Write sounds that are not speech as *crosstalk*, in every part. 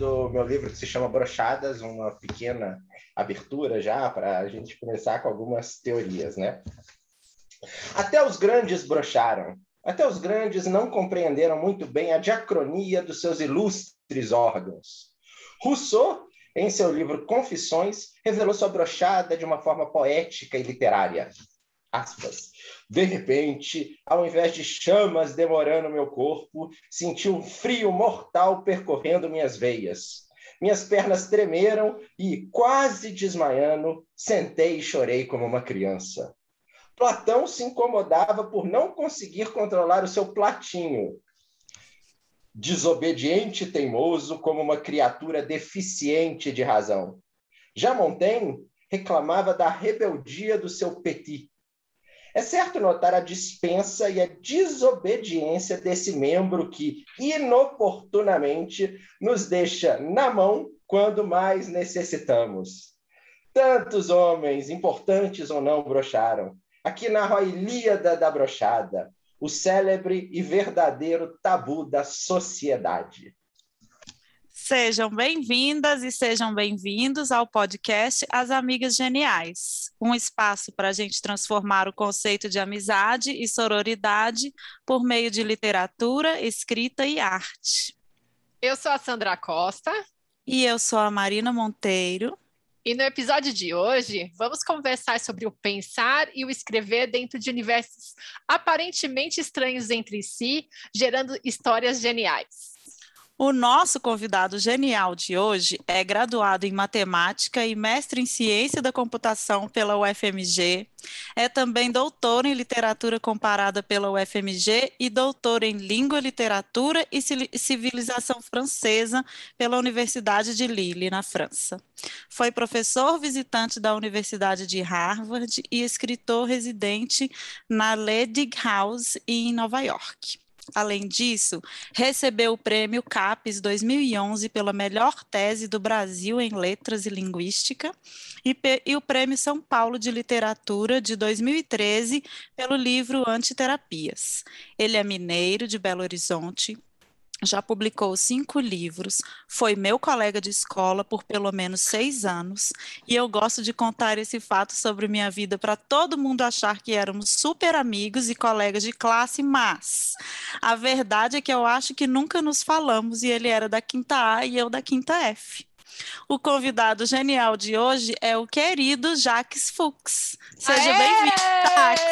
do meu livro que se chama Brochadas, uma pequena abertura já para a gente começar com algumas teorias, né? Até os grandes brocharam. Até os grandes não compreenderam muito bem a diacronia dos seus ilustres órgãos. Rousseau, em seu livro Confissões, revelou sua brochada de uma forma poética e literária. Aspas. De repente, ao invés de chamas demorando meu corpo, senti um frio mortal percorrendo minhas veias. Minhas pernas tremeram e, quase desmaiando, sentei e chorei como uma criança. Platão se incomodava por não conseguir controlar o seu platinho. Desobediente e teimoso como uma criatura deficiente de razão. Já Montaigne reclamava da rebeldia do seu petit, é certo notar a dispensa e a desobediência desse membro que, inoportunamente, nos deixa na mão quando mais necessitamos. Tantos homens, importantes ou não, brocharam. Aqui narro a Ilíada da Brochada, o célebre e verdadeiro tabu da sociedade. Sejam bem-vindas e sejam bem-vindos ao podcast As Amigas Geniais, um espaço para a gente transformar o conceito de amizade e sororidade por meio de literatura, escrita e arte. Eu sou a Sandra Costa. E eu sou a Marina Monteiro. E no episódio de hoje, vamos conversar sobre o pensar e o escrever dentro de universos aparentemente estranhos entre si, gerando histórias geniais. O nosso convidado genial de hoje é graduado em matemática e mestre em ciência da computação pela UFMG. É também doutor em literatura comparada pela UFMG e doutor em língua, literatura e civilização francesa pela Universidade de Lille, na França. Foi professor visitante da Universidade de Harvard e escritor residente na Ledig House em Nova York. Além disso, recebeu o prêmio CAPES 2011 pela melhor tese do Brasil em Letras e Linguística e, e, o prêmio São Paulo de Literatura de 2013 pelo livro Antiterapias. Ele é mineiro de Belo Horizonte, já publicou cinco livros, foi meu colega de escola por pelo menos seis anos, e eu gosto de contar esse fato sobre minha vida para todo mundo achar que éramos super amigos e colegas de classe, mas a verdade é que eu acho que nunca nos falamos e ele era da quinta A e eu da quinta F. O convidado genial de hoje é o querido Jacques Fuchs. Seja bem-vindo, Jacques!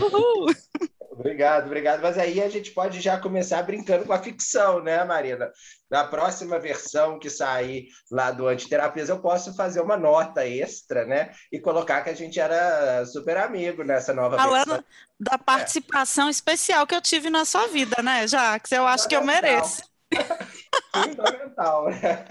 Uhul! *laughs* Uhul! Obrigado, obrigado. Mas aí a gente pode já começar brincando com a ficção, né, Marina? Na próxima versão que sair lá do Antiterapias, eu posso fazer uma nota extra, né? E colocar que a gente era super amigo nessa nova Falando versão. da participação é. especial que eu tive na sua vida, né, Jax? Eu acho que eu mereço. *laughs* Fundamental, né?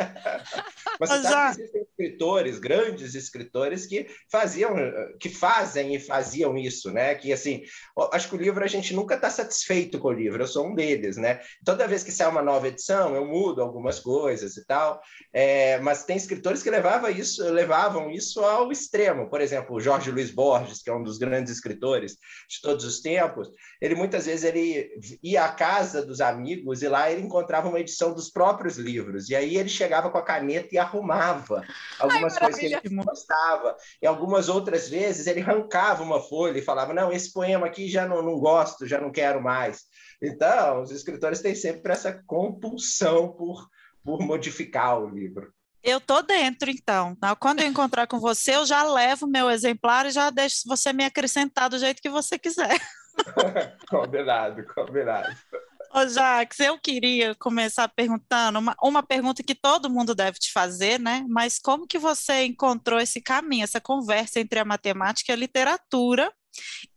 Mas você sabe que existem escritores, grandes escritores, que faziam, que fazem e faziam isso, né? Que assim, acho que o livro a gente nunca está satisfeito com o livro, eu sou um deles, né? Toda vez que sai uma nova edição, eu mudo algumas coisas e tal. É, mas tem escritores que levavam isso, levavam isso ao extremo. Por exemplo, o Jorge Luiz Borges, que é um dos grandes escritores de todos os tempos, ele muitas vezes ele ia à casa dos amigos e lá ele encontrava uma edição dos próprios livros. E aí ele chegava com a caneta e arrumava algumas Ai, coisas que ele gostava. E algumas outras vezes ele arrancava uma folha e falava: Não, esse poema aqui já não, não gosto, já não quero mais. Então, os escritores têm sempre essa compulsão por, por modificar o livro. Eu tô dentro, então. Quando eu encontrar com você, eu já levo meu exemplar e já deixo você me acrescentar do jeito que você quiser. *laughs* combinado, combinado. Ô, Jax, eu queria começar perguntando uma, uma pergunta que todo mundo deve te fazer, né? Mas como que você encontrou esse caminho, essa conversa entre a matemática e a literatura?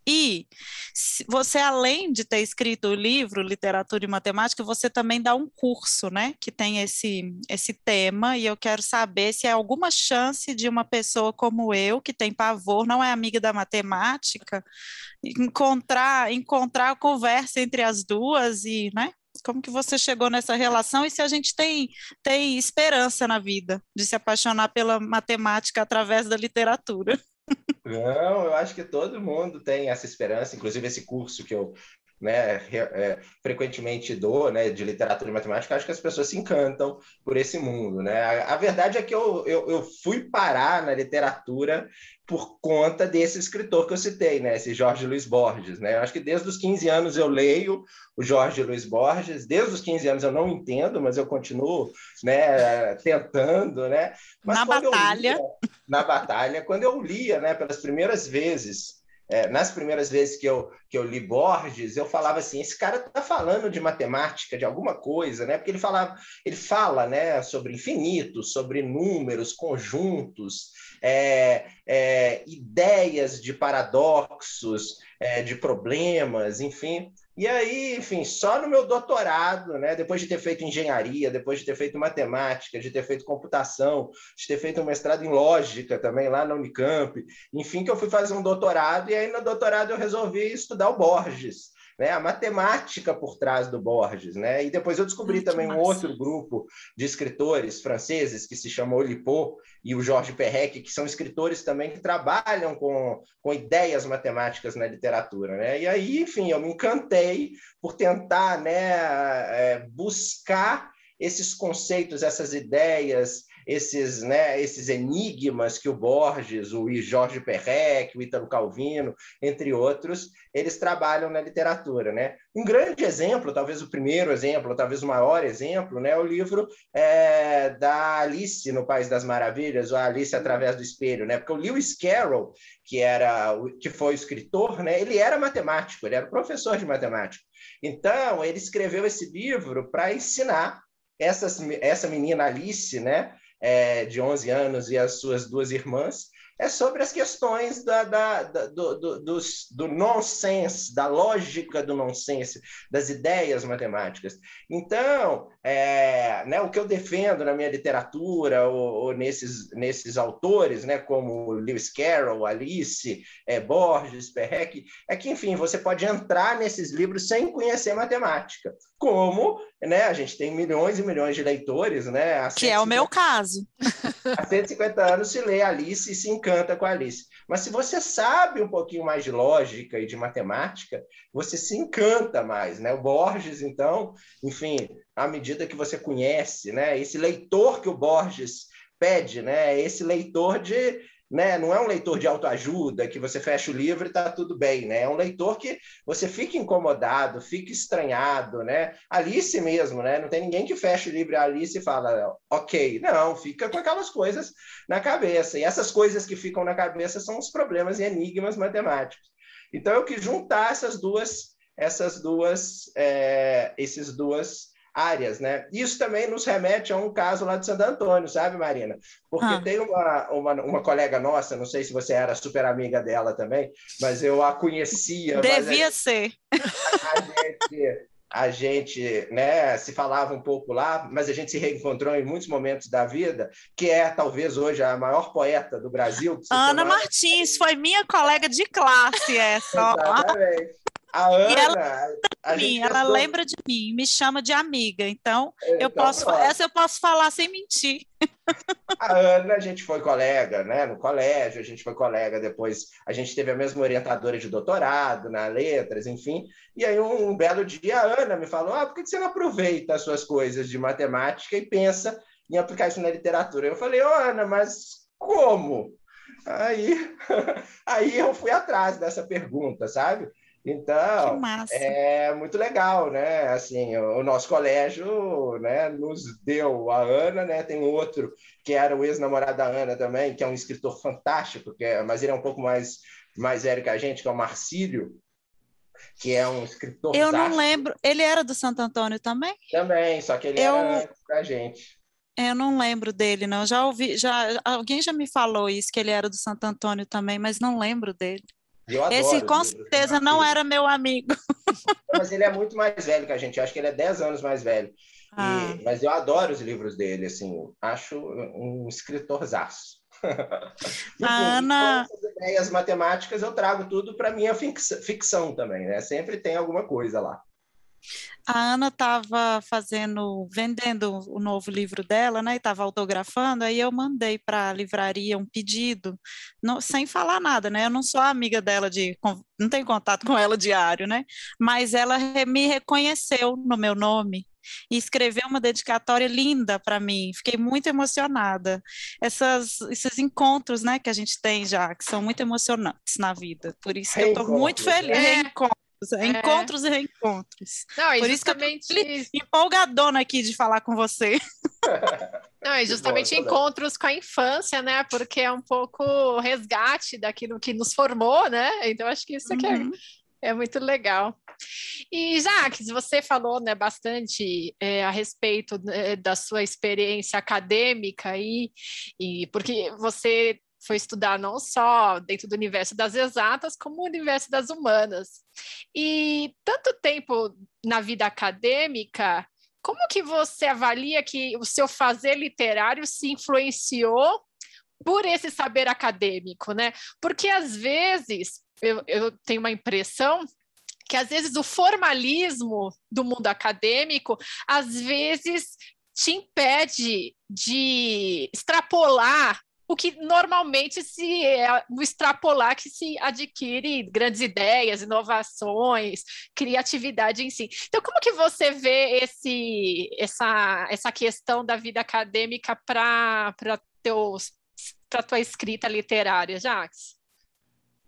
E você, além de ter escrito o livro Literatura e Matemática, você também dá um curso, né? Que tem esse, esse tema, e eu quero saber se há alguma chance de uma pessoa como eu, que tem pavor, não é amiga da matemática, encontrar, encontrar a conversa entre as duas e, né? Como que você chegou nessa relação e se a gente tem, tem esperança na vida de se apaixonar pela matemática através da literatura? Não, eu acho que todo mundo tem essa esperança, inclusive esse curso que eu né, é, frequentemente dou, né, de literatura e matemática, acho que as pessoas se encantam por esse mundo, né? A, a verdade é que eu, eu, eu, fui parar na literatura por conta desse escritor que eu citei, né, esse Jorge Luiz Borges, né? Eu acho que desde os 15 anos eu leio o Jorge Luiz Borges, desde os 15 anos eu não entendo, mas eu continuo, né, tentando, né? Mas na batalha. Lia, na batalha, quando eu lia, né, pelas primeiras vezes é, nas primeiras vezes que eu, que eu li Borges, eu falava assim, esse cara está falando de matemática, de alguma coisa, né? Porque ele falava, ele fala, né, sobre infinito, sobre números, conjuntos, é, é, ideias de paradoxos, é, de problemas, enfim. E aí, enfim, só no meu doutorado, né, depois de ter feito engenharia, depois de ter feito matemática, de ter feito computação, de ter feito um mestrado em lógica também lá na Unicamp, enfim, que eu fui fazer um doutorado, e aí no doutorado eu resolvi estudar o Borges né, a matemática por trás do Borges. Né? E depois eu descobri Muito também massa. um outro grupo de escritores franceses que se chama Olipo e o Georges Perrec, que são escritores também que trabalham com, com ideias matemáticas na literatura. Né? E aí, enfim, eu me encantei por tentar né, é, buscar esses conceitos, essas ideias, esses, né, esses enigmas que o Borges, o Jorge Perrec, o Ítalo Calvino, entre outros, eles trabalham na literatura. Né? Um grande exemplo, talvez o primeiro exemplo, talvez o maior exemplo, né, é o livro é, da Alice no País das Maravilhas, ou Alice através do espelho, né? porque o Lewis Carroll, que, era, que foi o escritor, né, ele era matemático, ele era professor de matemática. Então, ele escreveu esse livro para ensinar essas, essa menina Alice, né, é, de 11 anos e as suas duas irmãs, é sobre as questões da, da, da do, do, do, do nonsense, da lógica do nonsense, das ideias matemáticas. Então, é, né, o que eu defendo na minha literatura, ou, ou, nesses, nesses autores, né, como Lewis Carroll, Alice, é, Borges, Perrec, é que, enfim, você pode entrar nesses livros sem conhecer matemática. Como né, a gente tem milhões e milhões de leitores, né? Que 150, é o meu caso. *laughs* Há 150 anos se lê Alice e se encanta com Alice. Mas se você sabe um pouquinho mais de lógica e de matemática, você se encanta mais, né? O Borges, então, enfim, à medida que você conhece, né? Esse leitor que o Borges pede, né? Esse leitor de né? Não é um leitor de autoajuda que você fecha o livro e está tudo bem, né? É um leitor que você fica incomodado, fica estranhado, né? Alice mesmo, né? Não tem ninguém que fecha o livro e Alice e fala, ok, não, fica com aquelas coisas na cabeça. E essas coisas que ficam na cabeça são os problemas e enigmas matemáticos. Então eu quis juntar essas duas, essas duas, é, esses duas áreas, né? Isso também nos remete a um caso lá de Santo Antônio, sabe, Marina? Porque ah. tem uma, uma, uma, colega nossa, não sei se você era super amiga dela também, mas eu a conhecia. Devia ser. A, gente, a gente né, se falava um pouco lá, mas a gente se reencontrou em muitos momentos da vida, que é talvez hoje a maior poeta do Brasil. Ana. Martins, foi minha colega de classe essa. Exatamente. A Ana. ela, a mim, ela lembra de mim, me chama de amiga. Então, é, eu então, posso, essa eu posso falar sem mentir. A Ana, a gente foi colega, né? No colégio, a gente foi colega depois. A gente teve a mesma orientadora de doutorado na letras, enfim. E aí, um, um belo dia, a Ana me falou: Ah, por que você não aproveita as suas coisas de matemática e pensa em aplicar isso na literatura? Eu falei: Ô, oh, Ana, mas como? Aí, *laughs* aí eu fui atrás dessa pergunta, sabe? Então, é muito legal, né? Assim, o nosso colégio, né, nos deu a Ana, né? Tem outro que era o ex-namorado da Ana também, que é um escritor fantástico, que é, mas ele é um pouco mais mais velho que a gente, que é o Marcílio, que é um escritor. Eu não lembro. Ele era do Santo Antônio também? Também, só que ele eu... era da gente. Eu não lembro dele, não. Já ouvi, já alguém já me falou isso que ele era do Santo Antônio também, mas não lembro dele. Esse com certeza não era meu amigo. *laughs* Mas ele é muito mais velho que a gente, eu acho que ele é 10 anos mais velho. Ah. E, mas eu adoro os livros dele, assim, acho um escritorzaço. A *laughs* Ana... Essas ideias matemáticas eu trago tudo para minha ficção também, né? Sempre tem alguma coisa lá. A Ana estava fazendo, vendendo o novo livro dela, né? E estava autografando, aí eu mandei para a livraria um pedido, não, sem falar nada, né? Eu não sou amiga dela de, não tenho contato com ela diário, né? Mas ela me reconheceu no meu nome e escreveu uma dedicatória linda para mim. Fiquei muito emocionada. Essas, esses encontros, né, que a gente tem já, que são muito emocionantes na vida. Por isso que eu estou muito feliz. É. É. Encontros e reencontros. Não, Por justamente... isso que eu tô empolgadona aqui de falar com você. *laughs* Não, e justamente bom, encontros com a infância, né? Porque é um pouco resgate daquilo que nos formou, né? Então, acho que isso aqui é, uhum. é, é muito legal. E, Jaques, você falou né, bastante é, a respeito né, da sua experiência acadêmica e, e porque você foi estudar não só dentro do universo das exatas, como o universo das humanas. E tanto tempo na vida acadêmica, como que você avalia que o seu fazer literário se influenciou por esse saber acadêmico, né? Porque às vezes eu, eu tenho uma impressão que às vezes o formalismo do mundo acadêmico às vezes te impede de extrapolar o que normalmente se é no extrapolar que se adquire grandes ideias, inovações, criatividade em si. Então, como que você vê esse, essa, essa questão da vida acadêmica para a tua escrita literária, Jacques?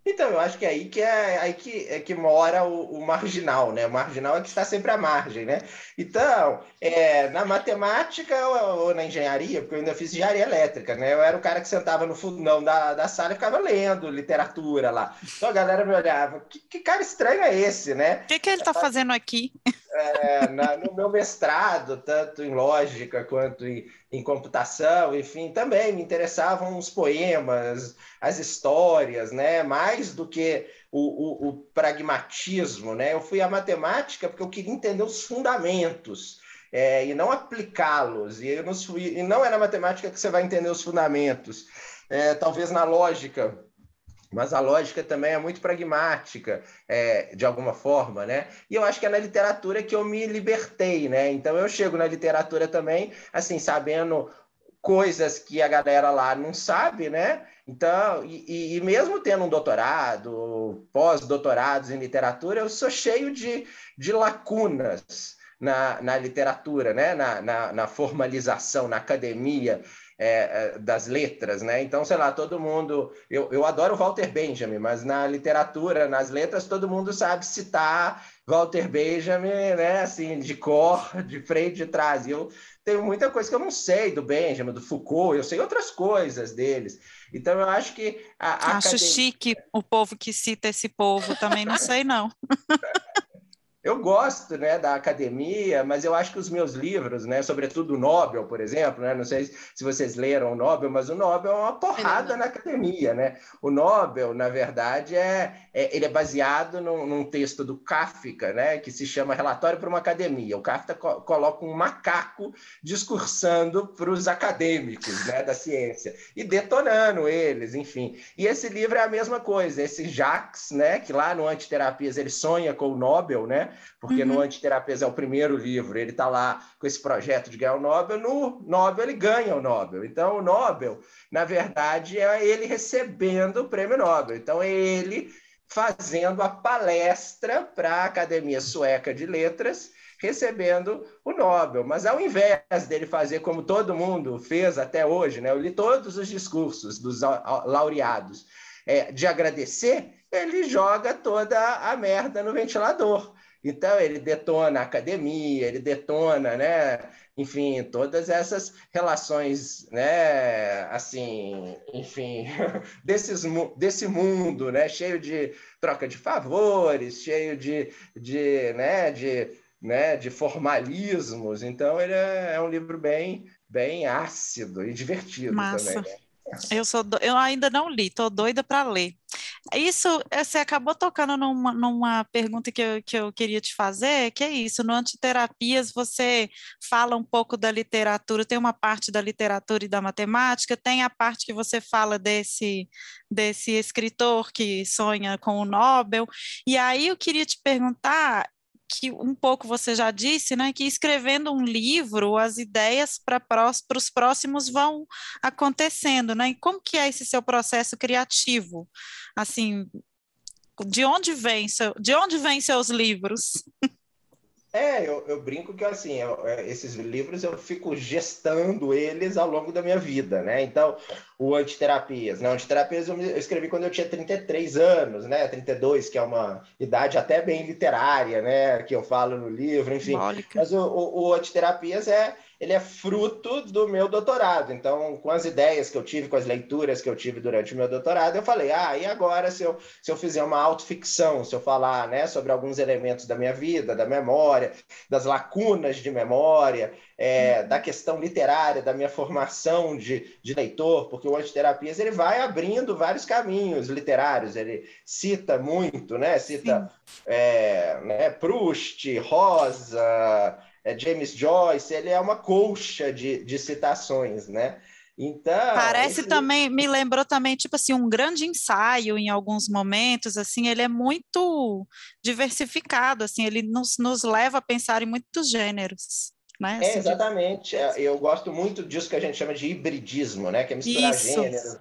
Então, eu acho que é aí que é aí que, é que mora o, o, marginal, né? O marginal é que está sempre à margem, né? Então, é, na matemática ou, ou, na engenharia, porque eu ainda fiz engenharia elétrica, né? Eu era o cara que sentava no fundão da, da sala e ficava lendo literatura lá. Então a galera me olhava, que, que cara estranho é esse, né? O que, que ele está fazendo aqui? É, na, no meu mestrado, tanto em lógica quanto em em computação, enfim, também me interessavam os poemas, as histórias, né? Mais do que o, o, o pragmatismo, né? Eu fui à matemática porque eu queria entender os fundamentos. É, e não aplicá-los. E, e não é na matemática que você vai entender os fundamentos. É, talvez na lógica, mas a lógica também é muito pragmática, é, de alguma forma, né? E eu acho que é na literatura que eu me libertei, né? Então eu chego na literatura também, assim, sabendo coisas que a galera lá não sabe, né? Então, e, e mesmo tendo um doutorado, pós-doutorados em literatura, eu sou cheio de, de lacunas na, na literatura, né? Na, na, na formalização, na academia é, é, das letras, né? Então, sei lá, todo mundo. Eu, eu adoro Walter Benjamin, mas na literatura, nas letras, todo mundo sabe citar Walter Benjamin, né? Assim, de cor, *laughs* de frente, de trás. E eu tenho muita coisa que eu não sei do Benjamin, do Foucault, eu sei outras coisas deles. Então, eu acho que. A, a acho academia... chique o povo que cita esse povo, também não sei, não. *laughs* Eu gosto né, da academia, mas eu acho que os meus livros, né, sobretudo o Nobel, por exemplo, né, não sei se vocês leram o Nobel, mas o Nobel é uma porrada na academia. Né? O Nobel, na verdade, é, é ele é baseado num, num, texto do Kafka, né, que se chama Relatório para uma Academia. O Kafka co coloca um macaco discursando para os acadêmicos né, da ciência e detonando eles, enfim. E esse livro é a mesma coisa. Esse Jacques, né, que lá no Antiterapias ele sonha com o Nobel, né? Porque uhum. no Antiterapias é o primeiro livro, ele está lá com esse projeto de ganhar o Nobel, no Nobel ele ganha o Nobel. Então, o Nobel, na verdade, é ele recebendo o prêmio Nobel. Então, é ele fazendo a palestra para a Academia Sueca de Letras, recebendo o Nobel. Mas ao invés dele fazer como todo mundo fez até hoje, né? eu li todos os discursos dos laureados, é, de agradecer, ele joga toda a merda no ventilador. Então, ele detona a academia, ele detona, né? Enfim, todas essas relações, né? Assim, enfim, *laughs* desses, desse mundo, né? Cheio de troca de favores, cheio de, de, né? de, né? de formalismos. Então, ele é, é um livro bem, bem ácido e divertido Massa. também. Né? Eu, sou do... eu ainda não li, estou doida para ler. Isso, eh, você acabou tocando numa, numa pergunta que eu, que eu queria te fazer, que é isso, no Antiterapias você fala um pouco da literatura, tem uma parte da literatura e da matemática, tem a parte que você fala desse, desse escritor que sonha com o Nobel, e aí eu queria te perguntar, que um pouco você já disse, né, que escrevendo um livro, as ideias para os próximos vão acontecendo, né? E como que é esse seu processo criativo? Assim, de onde vem seu, de onde vêm seus livros? É, eu, eu brinco que assim, eu, é, esses livros eu fico gestando eles ao longo da minha vida, né? Então, o Antiterapias, né? Antiterapias eu, escrevi quando eu tinha 33 anos, né? 32, que é uma idade até bem literária, né? Que eu falo no livro, enfim. Mas o, o, o Antiterapias é ele é fruto do meu doutorado. Então, com as ideias que eu tive, com as leituras que eu tive durante o meu doutorado, eu falei, ah, e agora se eu, se eu fizer uma autoficção, se eu falar né, sobre alguns elementos da minha vida, da memória, das lacunas de memória, é, uhum. da questão literária, da minha formação de, de leitor, porque o Antiterapias ele vai abrindo vários caminhos literários, ele cita muito, né? Cita é, né, Proust, Rosa, é, James Joyce, ele é uma colcha de, de citações, né? Então. Parece esse... também, me lembrou também, tipo assim, um grande ensaio em alguns momentos, assim, ele é muito diversificado, assim, ele nos, nos leva a pensar em muitos gêneros. Né? É, exatamente. É, eu gosto muito disso que a gente chama de hibridismo, né? Que é misturar Isso. gêneros,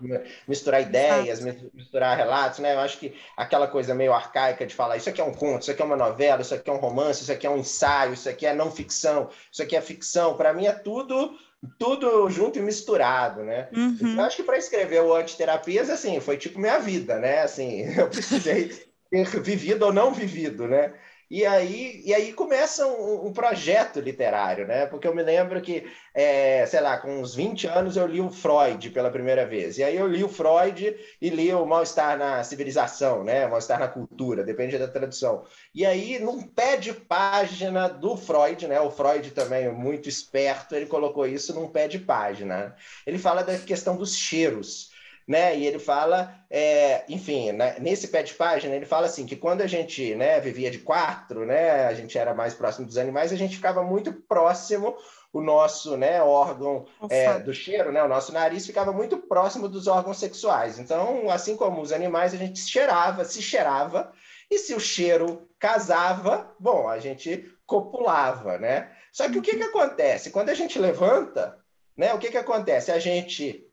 misturar ideias, Exato. misturar relatos, né? Eu acho que aquela coisa meio arcaica de falar isso aqui é um conto, isso aqui é uma novela, isso aqui é um romance, isso aqui é um ensaio, isso aqui é não ficção, isso aqui é ficção. Para mim é tudo tudo junto e misturado, né? Uhum. Eu acho que para escrever o Antiterapias, assim, foi tipo minha vida, né? Assim, *laughs* eu precisei ter vivido ou não vivido, né? E aí, e aí começa um, um, projeto literário, né? Porque eu me lembro que, é, sei lá, com uns 20 anos eu li o Freud pela primeira vez. E aí eu li o Freud e li o Mal-Estar na Civilização, né? Mal-Estar na Cultura, depende da tradução. E aí, num pé de página do Freud, né? O Freud também, muito esperto, ele colocou isso num pé de página. Ele fala da questão dos cheiros né? E ele fala, é, enfim, né, nesse pé de página, ele fala assim que quando a gente né, vivia de quatro, né, a gente era mais próximo dos animais, a gente ficava muito próximo, o nosso né, órgão é, do cheiro, né, o nosso nariz ficava muito próximo dos órgãos sexuais. Então, assim como os animais, a gente cheirava, se cheirava, e se o cheiro casava, bom, a gente copulava, né? Só que o que, que acontece? Quando a gente levanta, né, o que, que acontece? A gente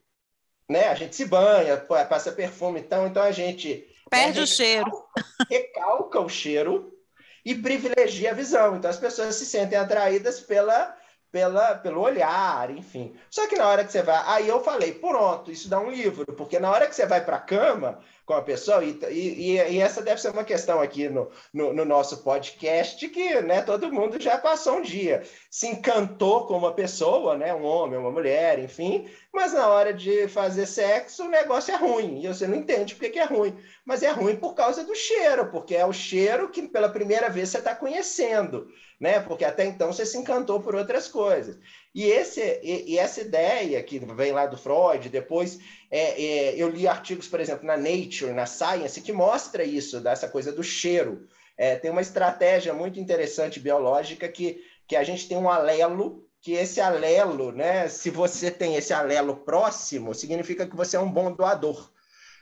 né? A gente se banha, passa perfume, então, então a gente perde né, o cheiro, recalca o cheiro e privilegia a visão. Então as pessoas se sentem atraídas pela pela, pelo olhar, enfim. Só que na hora que você vai. Aí eu falei, pronto, isso dá um livro, porque na hora que você vai para a cama com a pessoa, e, e, e, essa deve ser uma questão aqui no, no, no, nosso podcast, que né, todo mundo já passou um dia, se encantou com uma pessoa, né, um homem, uma mulher, enfim, mas na hora de fazer sexo o negócio é ruim, e você não entende por que é ruim. Mas é ruim por causa do cheiro, porque é o cheiro que pela primeira vez você está conhecendo né? Porque até então você se encantou por outras coisas. E, esse, e, e essa ideia que vem lá do Freud, depois é, é, eu li artigos, por exemplo, na Nature, na Science, que mostra isso, dessa coisa do cheiro. É, tem uma estratégia muito interessante biológica que, que a gente tem um alelo que esse alelo, né? Se você tem esse alelo próximo, significa que você é um bom doador.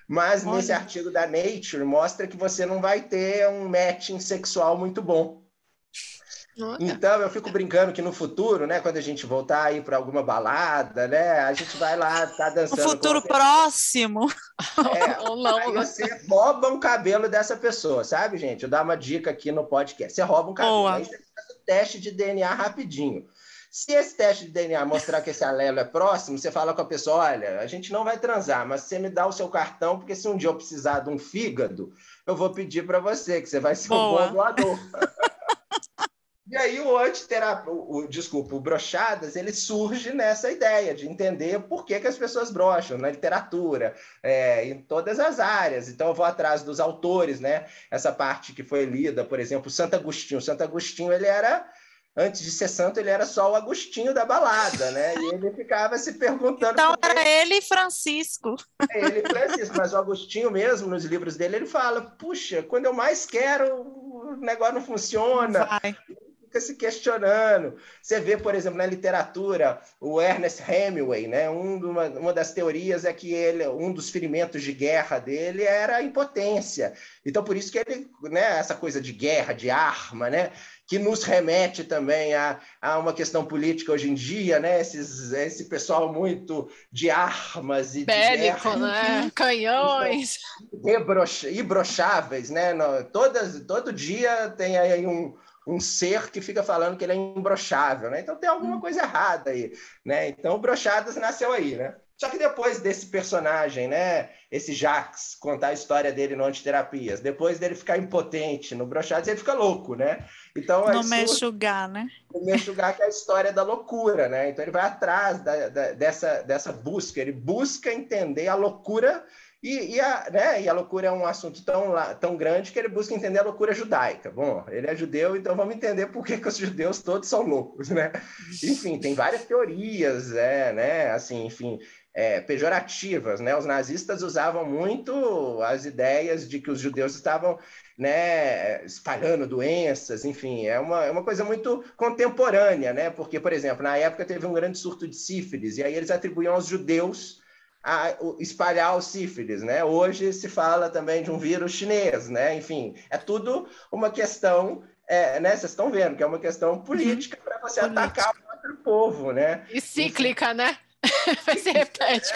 Mas Olha. nesse artigo da Nature mostra que você não vai ter um matching sexual muito bom. Então eu fico brincando que no futuro, né, quando a gente voltar aí para alguma balada, né, a gente vai lá tá dançando. No futuro próximo. É, *laughs* Ou não. Aí você rouba um cabelo dessa pessoa, sabe, gente? Eu dar uma dica aqui no podcast. Você rouba um cabelo, Boa. aí você faz o teste de DNA rapidinho. Se esse teste de DNA mostrar que esse alelo é próximo, você fala com a pessoa: olha, a gente não vai transar, mas você me dá o seu cartão, porque se um dia eu precisar de um fígado, eu vou pedir para você, que você vai ser Boa. um bom doador. *laughs* E aí o antiterapia, o, desculpa, o brochadas, ele surge nessa ideia de entender por que, que as pessoas brocham na literatura, é, em todas as áreas. Então eu vou atrás dos autores, né? Essa parte que foi lida, por exemplo, Santo Agostinho. Santo Agostinho, ele era antes de ser santo, ele era só o Agostinho da balada, né? E ele ficava se perguntando. Então era ele e Francisco. É, ele e Francisco, mas o Agostinho mesmo, nos livros dele, ele fala: puxa, quando eu mais quero, o negócio não funciona. Vai fica se questionando. Você vê, por exemplo, na literatura, o Ernest Hemingway, né? Um, uma, uma das teorias é que ele, um dos ferimentos de guerra dele era a impotência. Então, por isso que ele, né, essa coisa de guerra, de arma, né? que nos remete também a, a uma questão política hoje em dia, né? Esses, esse pessoal muito de armas e Bélico, de né? Canhões. *laughs* Ibrocháveis, né? No, todas, todo dia tem aí um, um ser que fica falando que ele é imbrochável, né? Então tem alguma hum. coisa errada aí, né? Então o Brochadas nasceu aí, né? Só que depois desse personagem, né, esse Jax, contar a história dele no Antiterapias, depois dele ficar impotente no Brochadas, ele fica louco, né? Então, no Mexugar, né? No Mexugar, que é a história da loucura, né? Então ele vai atrás da, da, dessa, dessa busca, ele busca entender a loucura e, e, a, né, e a loucura é um assunto tão, tão grande que ele busca entender a loucura judaica. Bom, ele é judeu, então vamos entender por que, que os judeus todos são loucos, né? Enfim, tem várias teorias, é, né? Assim, enfim, é, pejorativas, né? Os nazistas usavam muito as ideias de que os judeus estavam, né, espalhando doenças, enfim, é uma, é uma coisa muito contemporânea, né? Porque, por exemplo, na época teve um grande surto de sífilis e aí eles atribuíam aos judeus a espalhar o sífilis, né? Hoje se fala também de um vírus chinês, né? Enfim, é tudo uma questão, é, né? Vocês estão vendo que é uma questão política uhum. para você política. atacar o outro povo, né? E cíclica, Enfim. né? *laughs* Vai se repete.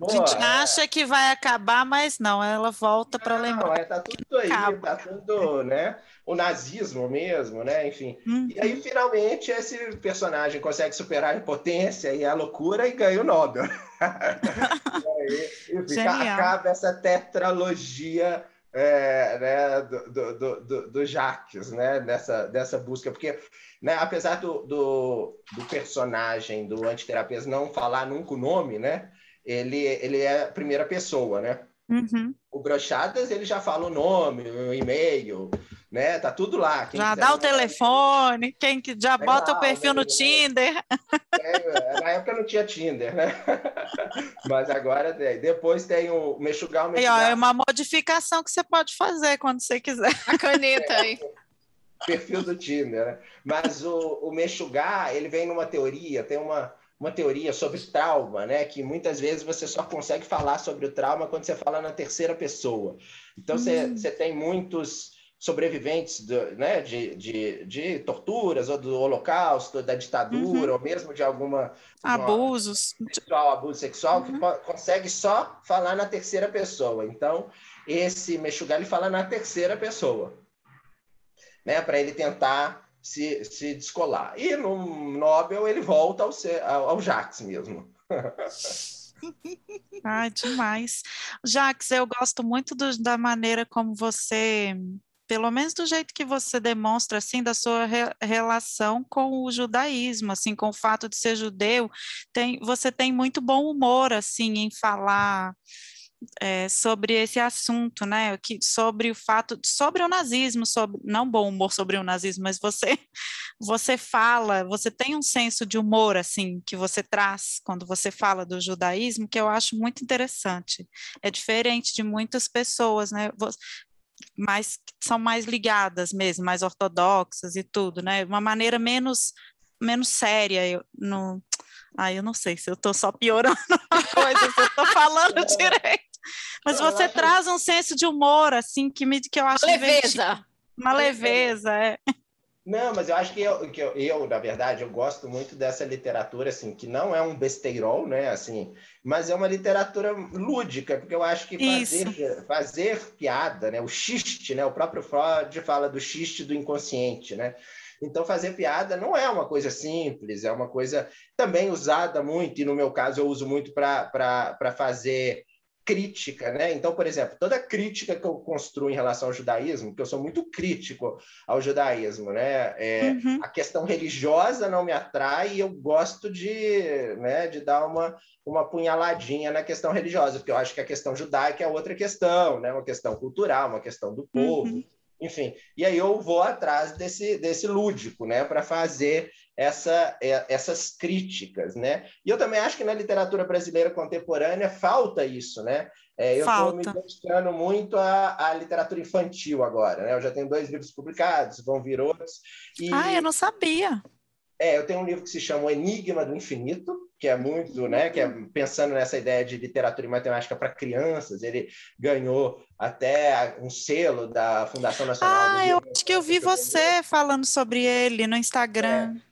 A gente é... acha que vai acabar, mas não, ela volta para lembrar. É, tá tudo aí, Acaba. tá tudo, né? O nazismo mesmo, né? Enfim. Uhum. E aí, finalmente, esse personagem consegue superar a impotência e a loucura e ganha o Nobel. *laughs* aí, enfim, acaba essa tetralogia é, né, do, do, do, do, Jacques, né, dessa, dessa busca, porque né, apesar do, do, do personagem do Antiterapias não falar nunca o nome, né, ele, ele é a primeira pessoa, né? Uhum. O Brochadas, ele já fala o nome, o e-mail, né? Tá tudo lá. Quem já dá o telefone, quem que já bota o perfil no Tinder. É, na época não tinha Tinder, né? *laughs* Mas agora tem. Depois tem o Mexugar, o Mexugar. é uma modificação que você pode fazer quando você quiser. A caneta aí. *laughs* perfil do Tinder, né? Mas o, o Mexugar, ele vem numa teoria, tem uma uma teoria sobre trauma, né? Que muitas vezes você só consegue falar sobre o trauma quando você fala na terceira pessoa. Então, você, hum. você tem muitos sobreviventes do, né, de, de, de, torturas, ou do holocausto, da ditadura, uhum. ou mesmo de alguma... Abusos. Sexual, abuso sexual, uhum. que consegue só falar na terceira pessoa. Então, esse Meshuggah, ele fala na terceira pessoa. Né, para ele tentar se, se descolar. E no Nobel ele volta ao, ao, ao Jacques mesmo. *laughs* Ai, demais. Jacques, eu gosto muito do, da maneira como você, pelo menos do jeito que você demonstra, assim, da sua re, relação com o judaísmo, assim, com o fato de ser judeu, tem, você tem muito bom humor, assim, em falar é, sobre esse assunto, né? Que, sobre o fato, sobre o nazismo, sobre não bom humor sobre o nazismo, mas você *laughs* você fala, você tem um senso de humor assim que você traz quando você fala do judaísmo que eu acho muito interessante. É diferente de muitas pessoas, né? Mas são mais ligadas mesmo, mais ortodoxas e tudo, né? Uma maneira menos menos séria eu, no eu não sei se eu estou só piorando *laughs* a coisa, se eu estou falando direito. Mas você traz um senso de humor, assim, que, me, que eu acho... Uma leveza. Uma leveza, é. Não, mas eu acho que eu, que eu, eu, na verdade, eu gosto muito dessa literatura, assim, que não é um besteirol, né, assim, mas é uma literatura lúdica, porque eu acho que fazer, fazer piada, né, o xiste, né, o próprio Freud fala do xiste do inconsciente, né, então, fazer piada não é uma coisa simples, é uma coisa também usada muito, e no meu caso eu uso muito para fazer crítica, né? Então, por exemplo, toda crítica que eu construo em relação ao judaísmo, porque eu sou muito crítico ao judaísmo, né? É, uhum. A questão religiosa não me atrai e eu gosto de, né, de dar uma, uma punhaladinha na questão religiosa, porque eu acho que a questão judaica é outra questão, né? Uma questão cultural, uma questão do povo. Uhum enfim. E aí eu vou atrás desse, desse lúdico, né, para fazer essa, é, essas críticas, né? E eu também acho que na literatura brasileira contemporânea falta isso, né? É, eu estou me dedicando muito à, à, literatura infantil agora, né? Eu já tenho dois livros publicados, vão vir outros. E... Ah, eu não sabia. É, eu tenho um livro que se chama O Enigma do Infinito, que é muito, né, que é pensando nessa ideia de literatura e matemática para crianças. Ele ganhou até um selo da Fundação Nacional. Ah, eu acho que eu vi você falando sobre ele no Instagram. É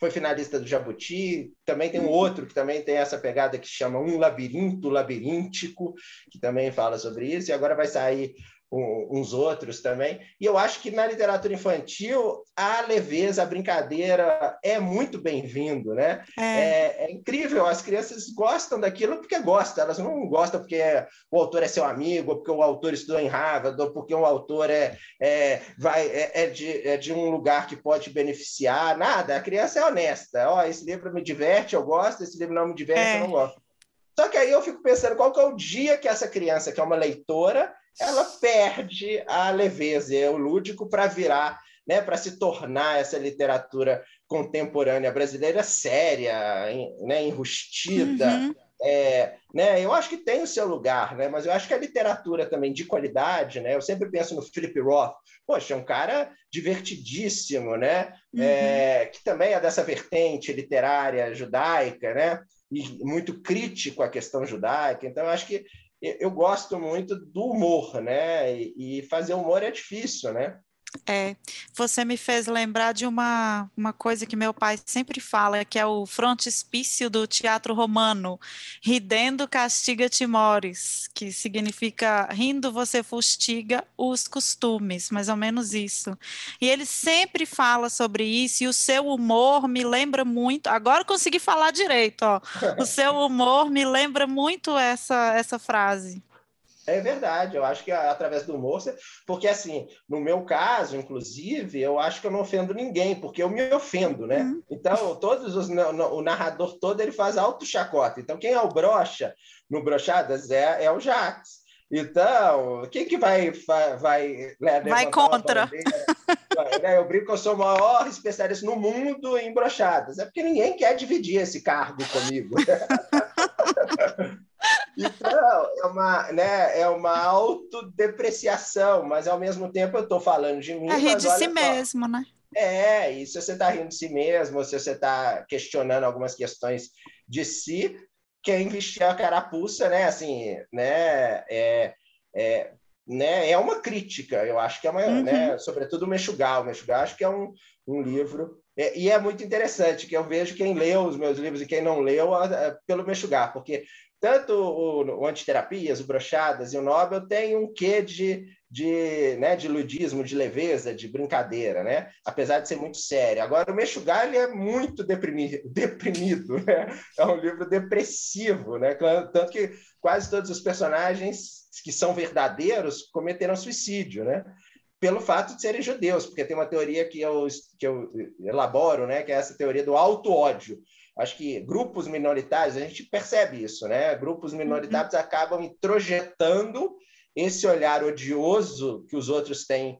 foi finalista do Jabuti. Também tem um outro que também tem essa pegada que chama Um Labirinto Labiríntico, que também fala sobre isso. E agora vai sair uns outros também. E eu acho que na literatura infantil a leveza, a brincadeira é muito bem-vindo, né? É. É, é. incrível, as crianças gostam daquilo porque gostam, elas não gostam porque o autor é seu amigo, porque o autor estudou em Harvard, ou porque o autor é, é, vai, é, é, de, é de um lugar que pode beneficiar, nada, a criança é honesta, ó, oh, esse livro me diverte, eu gosto, esse livro não me diverte, eu é. não gosto. Só que aí eu fico pensando qual que é o dia que essa criança, que é uma leitora, ela perde a leveza e o lúdico para virar, né, para se tornar essa literatura contemporânea brasileira séria, né, enrustida. Uhum. É, né, eu acho que tem o seu lugar, né, mas eu acho que a literatura também de qualidade, né, eu sempre penso no Philip Roth, poxa, é um cara divertidíssimo, né, uhum. é, que também é dessa vertente literária judaica, né, e muito crítico à questão judaica. Então, eu acho que eu gosto muito do humor, né? E, fazer humor é difícil, né? É, você me fez lembrar de uma, uma coisa que meu pai sempre fala, que é o frontispício do teatro romano, ridendo castiga timores, que significa rindo você fustiga os costumes, mais ou menos isso. E ele sempre fala sobre isso, e o seu humor me lembra muito, agora consegui falar direito, ó, o seu humor me lembra muito essa, essa frase. É verdade, eu acho que através do humor, porque assim, no meu caso, inclusive, eu acho que eu não ofendo ninguém, porque eu me ofendo, né? Uhum. Então, todos os o narrador todo ele faz auto chacota. Então, quem é o brocha no brochadas é, é o Jax. Então, quem que vai vai né, vai contra? né? Eu brinco que eu sou o maior especialista no mundo em brochadas. É porque ninguém quer dividir esse cargo comigo. *laughs* *laughs* Então, é uma, né, é uma autodepreciação, mas ao mesmo tempo eu estou falando de mim. É rir de si só. mesmo, né? É, e se você está rindo de si mesmo, se você está questionando algumas questões de si, quem vestir a carapuça, né, assim, né, é, é, né, é uma crítica, eu acho que é uma, uhum. né, sobretudo o Mexugal, o Mexugal acho que é um, um livro, é, e é muito interessante que eu vejo quem leu os meus livros e quem não leu é, pelo Mexugar, porque tanto o, o Antiterapias, o Brochadas e o Nobel tem um quê de, de, né, de ludismo, de leveza, de brincadeira, né? apesar de ser muito sério. Agora, o Meshuggah ele é muito deprimido, *laughs* deprimido né? é um livro depressivo, né? tanto que quase todos os personagens que são verdadeiros cometeram suicídio, né? Pelo fato de serem judeus, porque tem uma teoria que eu, que eu elaboro, né? que é essa teoria do auto-ódio, acho que grupos minoritários, a gente percebe isso, né? Grupos minoritários uhum. acabam introjetando esse olhar odioso que os outros têm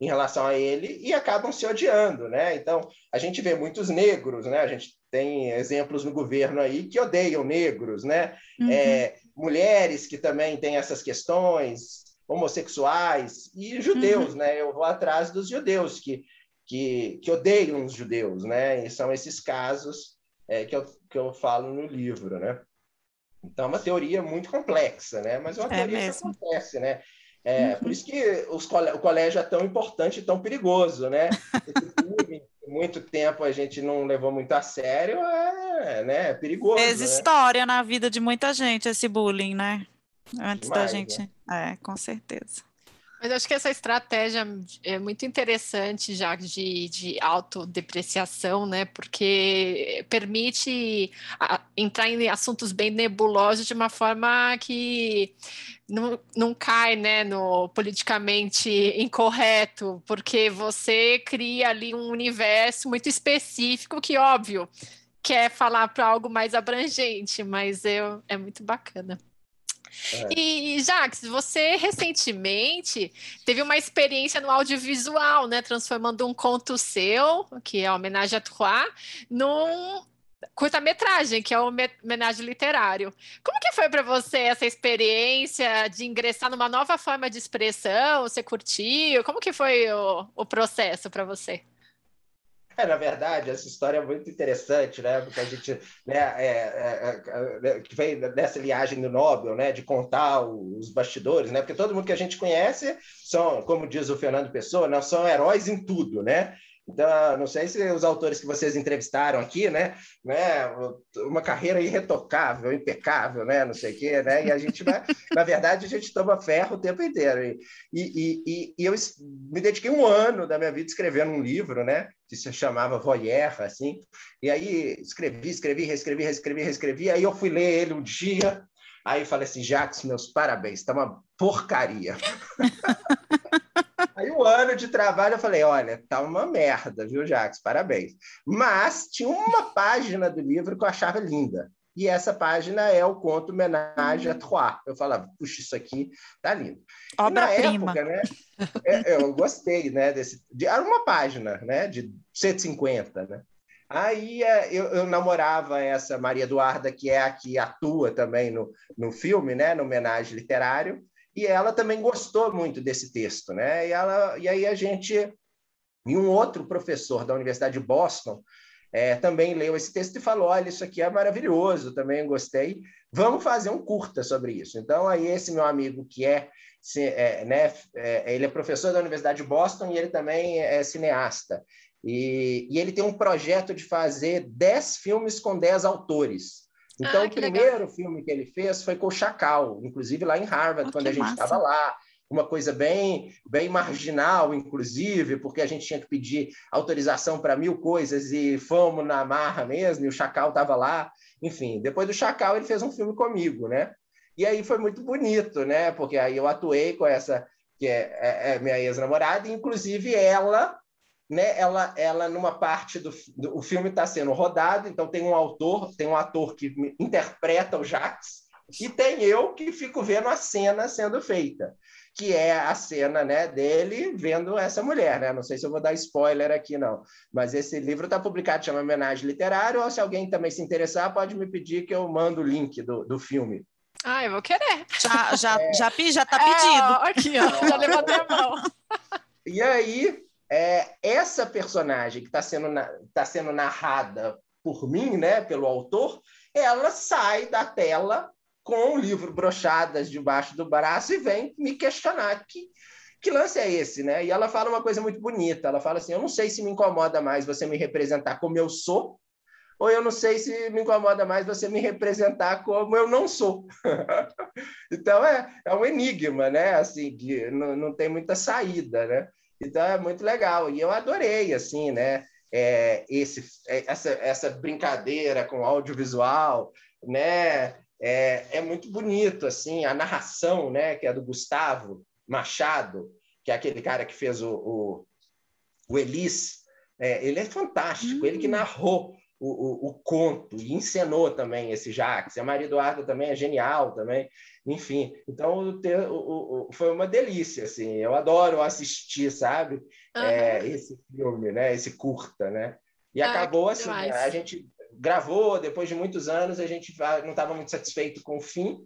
em relação a ele e acabam se odiando, né? Então, a gente vê muitos negros, né? A gente tem exemplos no governo aí que odeiam negros, né? Uhum. É, mulheres que também têm essas questões, homossexuais e judeus, uhum. né? Eu vou atrás dos judeus que, que, que odeiam os judeus, né? E são esses casos é, que, eu, que eu falo no livro, né? Então, é uma teoria muito complexa, né? Mas é uma é teoria mesmo. que acontece, né? É, uhum. Por isso que os, o colégio é tão importante e tão perigoso, né? *laughs* muito tempo a gente não levou muito a sério, é, né? é perigoso. Fez né? história na vida de muita gente esse bullying, né? Antes Demais, da gente. Né? É, com certeza. Mas acho que essa estratégia é muito interessante já de, de autodepreciação, né? Porque permite entrar em assuntos bem nebulosos de uma forma que não, não cai né, no politicamente incorreto, porque você cria ali um universo muito específico que, óbvio, quer falar para algo mais abrangente, mas eu, é muito bacana. É. E, Jax, você recentemente teve uma experiência no audiovisual, né? Transformando um conto seu, que é a homenagem a Trois, num curta-metragem, que é o homenagem literário. Como que foi para você essa experiência de ingressar numa nova forma de expressão? Você curtiu? Como que foi o, o processo para você? *laughs* É, na verdade, essa história é muito interessante, né? Porque a gente, né, é, é, é, é que vem dessa viagem do Nobel, né, de contar os bastidores, né? Porque todo mundo que a gente conhece são, como diz o Fernando Pessoa, não são heróis em tudo, né? Então, não sei se os autores que vocês entrevistaram aqui, né, né, uma carreira irretocável, impecável, né, não sei o quê, né, e a gente vai, na verdade, a gente toma ferro o tempo inteiro. E, e, e, e eu me dediquei um ano da minha vida escrevendo um livro, né, que se chamava Voyeur, assim, e aí escrevi, escrevi, reescrevi, reescrevi, reescrevi, aí eu fui ler ele um dia, aí falei assim, Jacques, meus parabéns, está uma porcaria. *laughs* Aí um ano de trabalho eu falei, olha, tá uma merda, viu, Jacques? Parabéns. Mas tinha uma página do livro que eu achava linda. E essa página é o conto Homenagem a Trois. Eu falava, puxa, isso aqui tá lindo. Obra-prima. Né, é, eu gostei, né? Desse, de, era uma página, né? De 150, né? Aí é, eu, eu, namorava essa Maria Eduarda, que é a que atua também no, no filme, né? No homenagem literário e ela também gostou muito desse texto, né? E, ela, e aí a gente, e um outro professor da Universidade de Boston, é, também leu esse texto e falou: olha, isso aqui é maravilhoso, também gostei, vamos fazer um curta sobre isso. Então, aí, esse meu amigo que é, é né, é, ele é professor da Universidade de Boston e ele também é cineasta. E, e ele tem um projeto de fazer dez filmes com dez autores. Então, ah, o primeiro legal. filme que ele fez foi com o Chacal, inclusive lá em Harvard, oh, quando a gente estava lá. Uma coisa bem, bem marginal, inclusive, porque a gente tinha que pedir autorização para mil coisas e fomos na marra mesmo, e o Chacal estava lá. Enfim, depois do Chacal, ele fez um filme comigo, né? E aí foi muito bonito, né? Porque aí eu atuei com essa, que é, é, é minha ex-namorada, e inclusive ela né, ela, ela numa parte do, do o filme está sendo rodado, então tem um autor, tem um ator que interpreta o Jax e tem eu que fico vendo a cena sendo feita, que é a cena, né, dele vendo essa mulher, né? Não sei se eu vou dar spoiler aqui não, mas esse livro está publicado chama Homenagem Literária, ou se alguém também se interessar pode me pedir que eu mando o link do, do filme. Ah, eu vou querer. Já já é... já, já tá pedido. É, ó, aqui, ó, já levantei a mão. *laughs* E aí, é, essa personagem que está sendo, tá sendo narrada por mim, né, pelo autor, ela sai da tela com o livro brochadas debaixo do braço e vem me questionar que, que lance é esse, né? E ela fala uma coisa muito bonita. Ela fala assim: eu não sei se me incomoda mais você me representar como eu sou, ou eu não sei se me incomoda mais você me representar como eu não sou. *laughs* então é, é um enigma, né? Assim, que não, não tem muita saída, né? Então é muito legal. E eu adorei, assim, né? É, esse, é, essa, essa brincadeira com audiovisual, né? É, é muito bonito, assim, a narração, né? Que é do Gustavo Machado, que é aquele cara que fez o, o, o Elis. É, ele é fantástico, hum. ele que hum. narrou o, o, o, conto e encenou também esse Jacques. A Maria Eduarda também é genial também. Enfim, então o, foi uma delícia, assim. Eu adoro assistir, sabe? Uhum. É, esse filme, né? Esse curta, né? E ah, acabou assim, demais. a gente gravou, depois de muitos anos, a gente não estava muito satisfeito com o fim.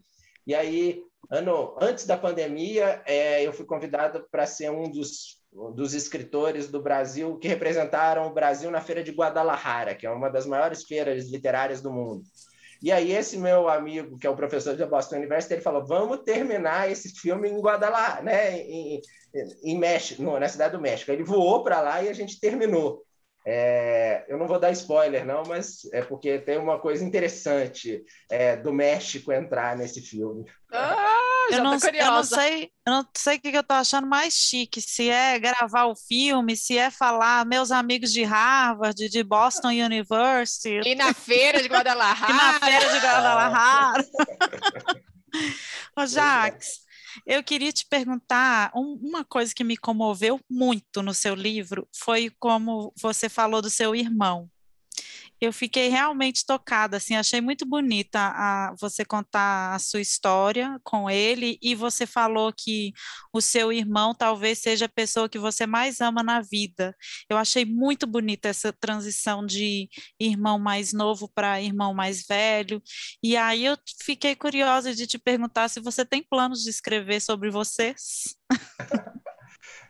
E aí, ano antes da pandemia, é, eu fui convidado para ser um dos dos escritores do Brasil que representaram o Brasil na Feira de Guadalajara, que é uma das maiores feiras literárias do mundo. E aí esse meu amigo, que é o professor da Boston University, ele falou: "Vamos terminar esse filme em Guadalajara, né, em, em México, na cidade do México". Ele voou para lá e a gente terminou. É, eu não vou dar spoiler, não, mas é porque tem uma coisa interessante é, do México entrar nesse filme. Ah, eu, não, eu não sei, eu não sei o que eu tô achando mais chique, se é gravar o filme, se é falar meus amigos de Harvard, de Boston University. E na feira de Guadalajara. e na feira de Guadalajara. *laughs* Ô, Jax, eu queria te perguntar um, uma coisa que me comoveu muito no seu livro foi como você falou do seu irmão. Eu fiquei realmente tocada, assim, achei muito bonita a, você contar a sua história com ele e você falou que o seu irmão talvez seja a pessoa que você mais ama na vida. Eu achei muito bonita essa transição de irmão mais novo para irmão mais velho. E aí eu fiquei curiosa de te perguntar se você tem planos de escrever sobre vocês. *laughs*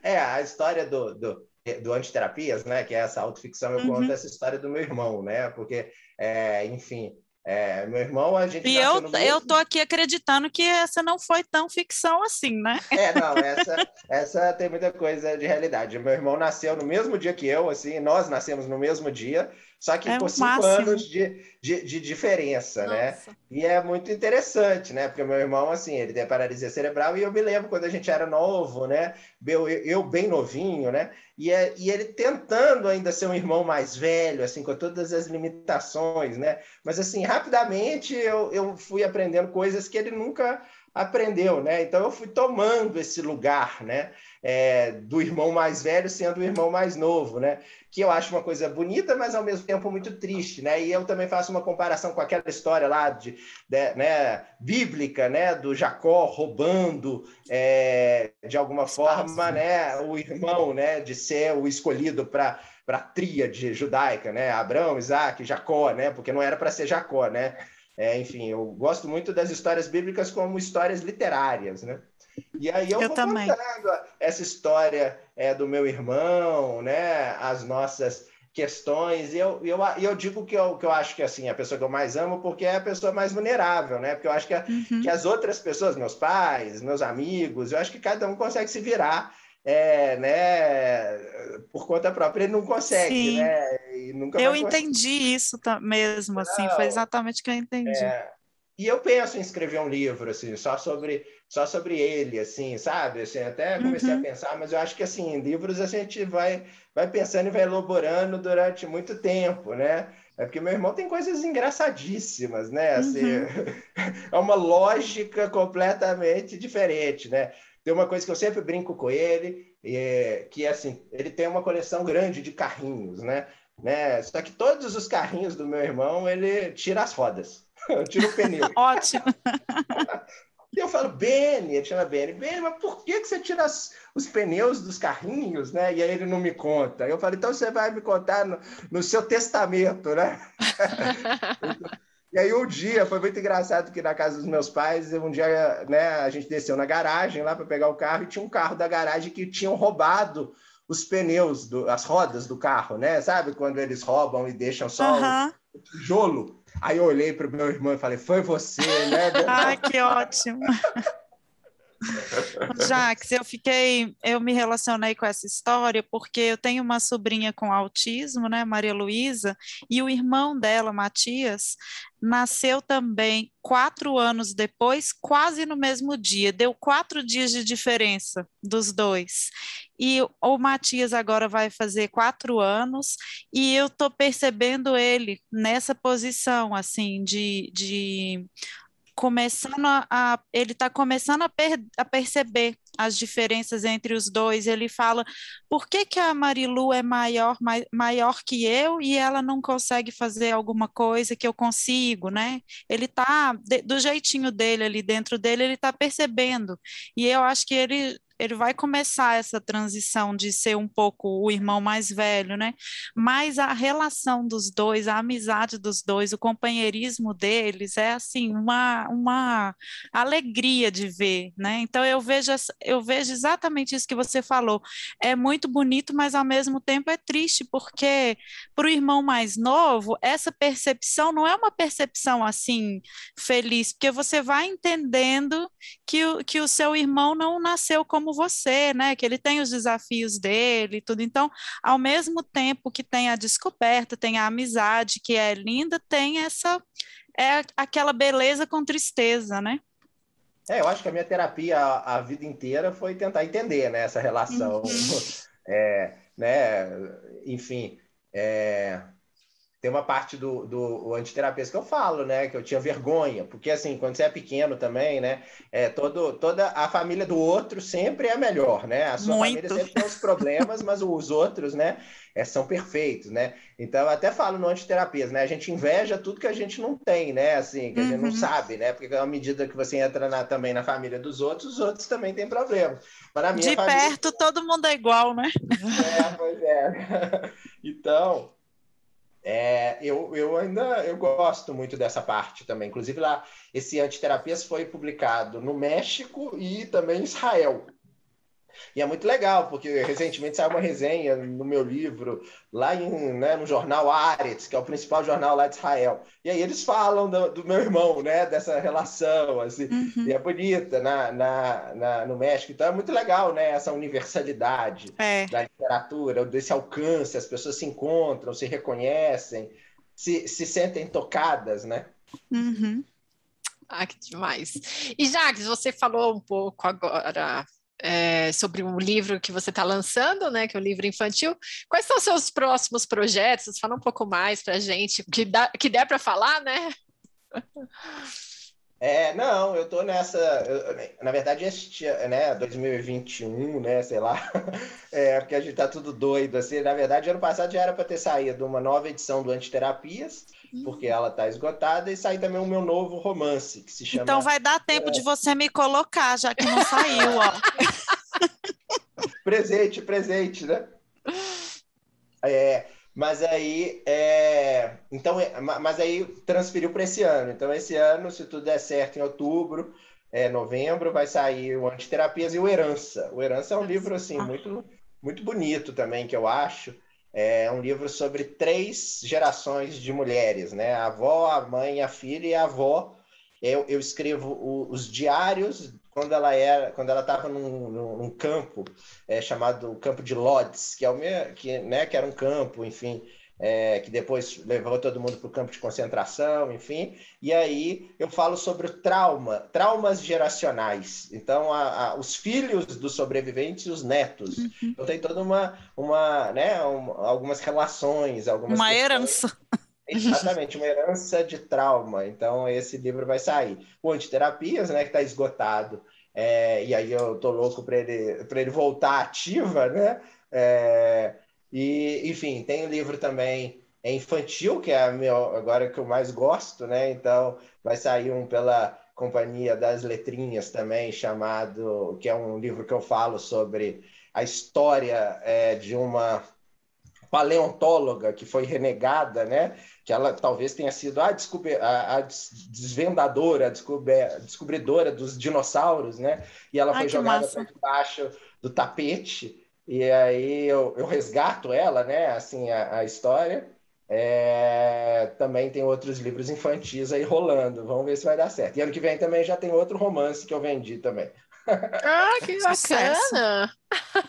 É, a história do, do, do Antiterapias, né, que é essa autoficção, eu uhum. conto essa história do meu irmão, né, porque, é, enfim, é, meu irmão, a gente. E eu, mesmo... eu tô aqui acreditando que essa não foi tão ficção assim, né? É, não, essa, essa tem muita coisa de realidade. Meu irmão nasceu no mesmo dia que eu, assim, nós nascemos no mesmo dia, só que é por cinco máximo. anos de, de, de diferença, né? Nossa. né? E é muito interessante, né? Porque meu irmão, assim, ele tem paralisia cerebral e eu me lembro quando a gente era novo, né? Eu, eu bem novinho, né? E, é, e ele tentando ainda ser um irmão mais velho, assim, com todas as limitações, né? Mas, assim, rapidamente eu, eu fui aprendendo coisas que ele nunca aprendeu, né? Então eu fui tomando esse lugar, né? É, do irmão mais velho sendo o irmão mais novo, né? Que eu acho uma coisa bonita, mas ao mesmo tempo muito triste, né? E eu também faço uma comparação com aquela história lá de, de né, bíblica, né? Do Jacó roubando é, de alguma forma, né? O irmão, né? De ser o escolhido para para a tríade judaica, né? Abraão, Isaac, Jacó, né? Porque não era para ser Jacó, né? É, enfim, eu gosto muito das histórias bíblicas como histórias literárias, né? E aí eu, eu vou também. contando essa história é, do meu irmão, né? As nossas questões. E eu, eu, eu digo que eu, que eu acho que assim, a pessoa que eu mais amo, porque é a pessoa mais vulnerável, né? Porque eu acho que, a, uhum. que as outras pessoas, meus pais, meus amigos, eu acho que cada um consegue se virar é, né, por conta própria, ele não consegue, Sim. né? eu entendi isso mesmo, assim, não, foi exatamente o que eu entendi. É, e eu penso em escrever um livro, assim, só sobre, só sobre ele, assim, sabe? Assim, até comecei uhum. a pensar, mas eu acho que, assim, livros a gente vai, vai pensando e vai elaborando durante muito tempo, né? É porque meu irmão tem coisas engraçadíssimas, né? Assim, uhum. *laughs* é uma lógica completamente diferente, né? Tem uma coisa que eu sempre brinco com ele, é, que é assim, ele tem uma coleção grande de carrinhos, né? né? Só que todos os carrinhos do meu irmão, ele tira as rodas, *laughs* tira o pneu. *laughs* Ótimo! *laughs* E eu falo, Benny, ele chama Benny, Benny, mas por que, que você tira as, os pneus dos carrinhos, né? E aí ele não me conta. Eu falo, então você vai me contar no, no seu testamento, né? E aí um dia foi muito engraçado que na casa dos meus pais, um dia, né, a gente desceu na garagem lá para pegar o carro e tinha um carro da garagem que tinham roubado os pneus, do, as rodas do carro, né? Sabe quando eles roubam e deixam só uhum. o, o tijolo? Aí eu olhei para o meu irmão e falei, foi você, né? *laughs* Ai, que ótimo! Jax, eu fiquei, eu me relacionei com essa história porque eu tenho uma sobrinha com autismo, né, Maria Luísa, e o irmão dela, Matias, nasceu também quatro anos depois, quase no mesmo dia. Deu quatro dias de diferença dos dois. E o Matias agora vai fazer quatro anos e eu estou percebendo ele nessa posição, assim, de, de começando a, a ele está começando a, per, a, perceber as diferenças entre os dois. Ele fala: por que, que a Marilu é maior, mai, maior que eu e ela não consegue fazer alguma coisa que eu consigo, né? Ele está do jeitinho dele ali dentro dele, ele está percebendo. E eu acho que ele ele vai começar essa transição de ser um pouco o irmão mais velho, né? Mas a relação dos dois, a amizade dos dois, o companheirismo deles é assim uma, uma alegria de ver, né? Então eu vejo eu vejo exatamente isso que você falou. É muito bonito, mas ao mesmo tempo é triste porque para o irmão mais novo essa percepção não é uma percepção assim feliz, porque você vai entendendo que que o seu irmão não nasceu como como você, né? Que ele tem os desafios dele e tudo. Então, ao mesmo tempo que tem a descoberta, tem a amizade que é linda, tem essa é aquela beleza com tristeza, né? É, eu acho que a minha terapia a, a vida inteira foi tentar entender né, essa relação. Uhum. *laughs* É, né, enfim, é, tem uma parte do, do antiterapeuta que eu falo, né? Que eu tinha vergonha, porque assim, quando você é pequeno também, né? É, todo, toda a família do outro sempre é melhor, né? A sua Muito. família sempre tem os problemas, mas os outros, né? É, são perfeitos, né? Então, eu até falo no antiterapeuta, né? A gente inveja tudo que a gente não tem, né? Assim, que a gente não uhum. sabe, né? Porque à medida que você entra na, também na família dos outros, os outros também têm problemas. Para De família... perto, todo mundo é igual, né? É, pois é. *laughs* Então, é, eu, eu ainda eu gosto muito dessa parte também. Inclusive, lá, esse Antiterapias foi publicado no México e também em Israel. E é muito legal, porque recentemente saiu uma resenha no meu livro, lá em, né, no jornal Aretz, que é o principal jornal lá de Israel. E aí eles falam do, do meu irmão, né, dessa relação, assim, uhum. e é bonita na, na, na, no México. Então é muito legal, né, essa universalidade é. da literatura, desse alcance, as pessoas se encontram, se reconhecem, se, se sentem tocadas, né? Uhum. Ah, que demais. E Jacques, você falou um pouco agora é, sobre um livro que você está lançando, né, que é o um livro infantil. Quais são os seus próximos projetos? Fala um pouco mais para a gente, que, dá, que der para falar, né? *laughs* É, não, eu estou nessa. Eu, na verdade, este né, 2021, né, sei lá, *laughs* é, porque a gente está tudo doido. Assim, na verdade, ano passado já era para ter saído uma nova edição do Antiterapias, porque ela está esgotada, e sair também o meu novo romance, que se chama. Então vai dar tempo é... de você me colocar, já que não saiu, ó. *laughs* presente, presente, né? É, mas aí, é... então, é, mas aí transferiu para esse ano. Então, esse ano, se tudo der certo, em outubro, é, novembro, vai sair o Antiterapias e o Herança. O Herança é um livro assim muito, muito bonito também, que eu acho. É um livro sobre três gerações de mulheres, né? A avó, a mãe, a filha e a avó. Eu, eu escrevo o, os diários quando ela era, quando ela estava num, num, campo é, chamado Campo de Lodz, que é o meu, que, né, que era um campo, enfim, é, que depois levou todo mundo para o campo de concentração, enfim. E aí eu falo sobre o trauma, traumas geracionais. Então, a, a, os filhos dos sobreviventes e os netos. Uhum. Então, tem toda uma, uma né, um, algumas relações, algumas uma questões. herança. Exatamente, uma herança de trauma. Então, esse livro vai sair. O Antiterapias, né, que está esgotado. É, e aí eu tô louco para ele, ele voltar ativa, né? É, e, enfim, tem um livro também é infantil, que é a meu, agora que eu mais gosto, né? Então, vai sair um pela Companhia das Letrinhas também, chamado, que é um livro que eu falo sobre a história é, de uma paleontóloga que foi renegada, né? Que ela talvez tenha sido a, a, a desvendadora, a, descober, descobridora dos dinossauros, né? E ela Ai, foi jogada para debaixo do tapete e aí eu, eu resgato ela, né? Assim, a, a história. É, também tem outros livros infantis aí rolando. Vamos ver se vai dar certo. E ano que vem também já tem outro romance que eu vendi também. Ah, que *laughs* bacana!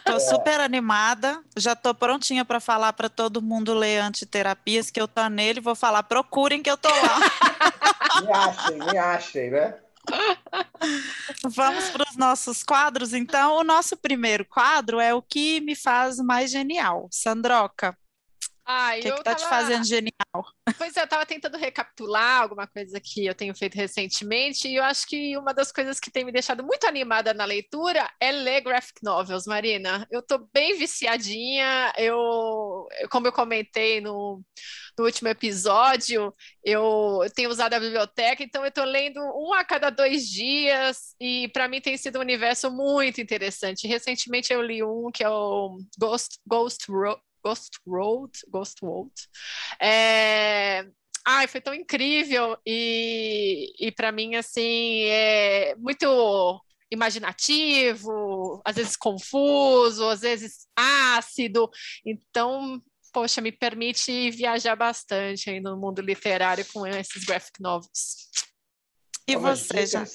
Tô é. super animada, já tô prontinha para falar para todo mundo ler antiterapias que eu tô nele, vou falar, procurem que eu tô lá. *laughs* me achem, me achem, né? Vamos para os nossos quadros, então. O nosso primeiro quadro é o que me faz mais genial. Sandroca, ah, o que, está te fazendo genial? Pois é, eu estava tentando recapitular alguma coisa que eu tenho feito recentemente, e eu acho que uma das coisas que tem me deixado muito animada na leitura é ler graphic novels, Marina. Eu estou bem viciadinha, eu, como eu comentei no, no último episódio, eu, eu tenho usado a biblioteca, então eu estou lendo um a cada dois dias, e para mim tem sido um universo muito interessante. Recentemente eu li um que é o Ghost, Ghost Road. Ghost Road, Ghost World. É... Ai, foi tão incrível e, e para mim, assim, é muito imaginativo, às vezes confuso, às vezes ácido. Então, poxa, me permite viajar bastante aí no mundo literário com esses graphic novels. E você, já?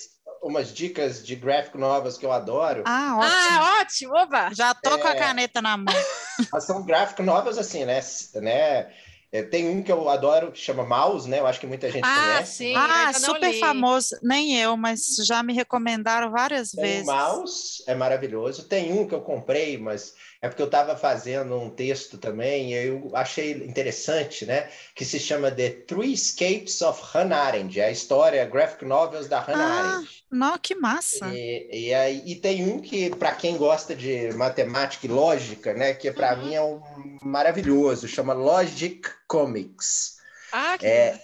Umas dicas de graphic novels que eu adoro. Ah, ótimo. Ah, ótimo, oba! Já tô é... com a é. caneta na mão. *laughs* São graphic novels assim, né? né? É, tem um que eu adoro que chama Mouse, né? Eu acho que muita gente ah, conhece. Sim, ah, super li. famoso. Nem eu, mas já me recomendaram várias tem vezes. O Mouse é maravilhoso. Tem um que eu comprei, mas é porque eu estava fazendo um texto também e eu achei interessante, né? Que se chama The Three Escapes of Hannah Arendt, é a história, graphic novels da Hannah ah, Arendt. Não, que massa! E, e, aí, e tem um que, para quem gosta de matemática e lógica, né? Que para uhum. mim é um maravilhoso, chama Logic Comics. Ah, que é,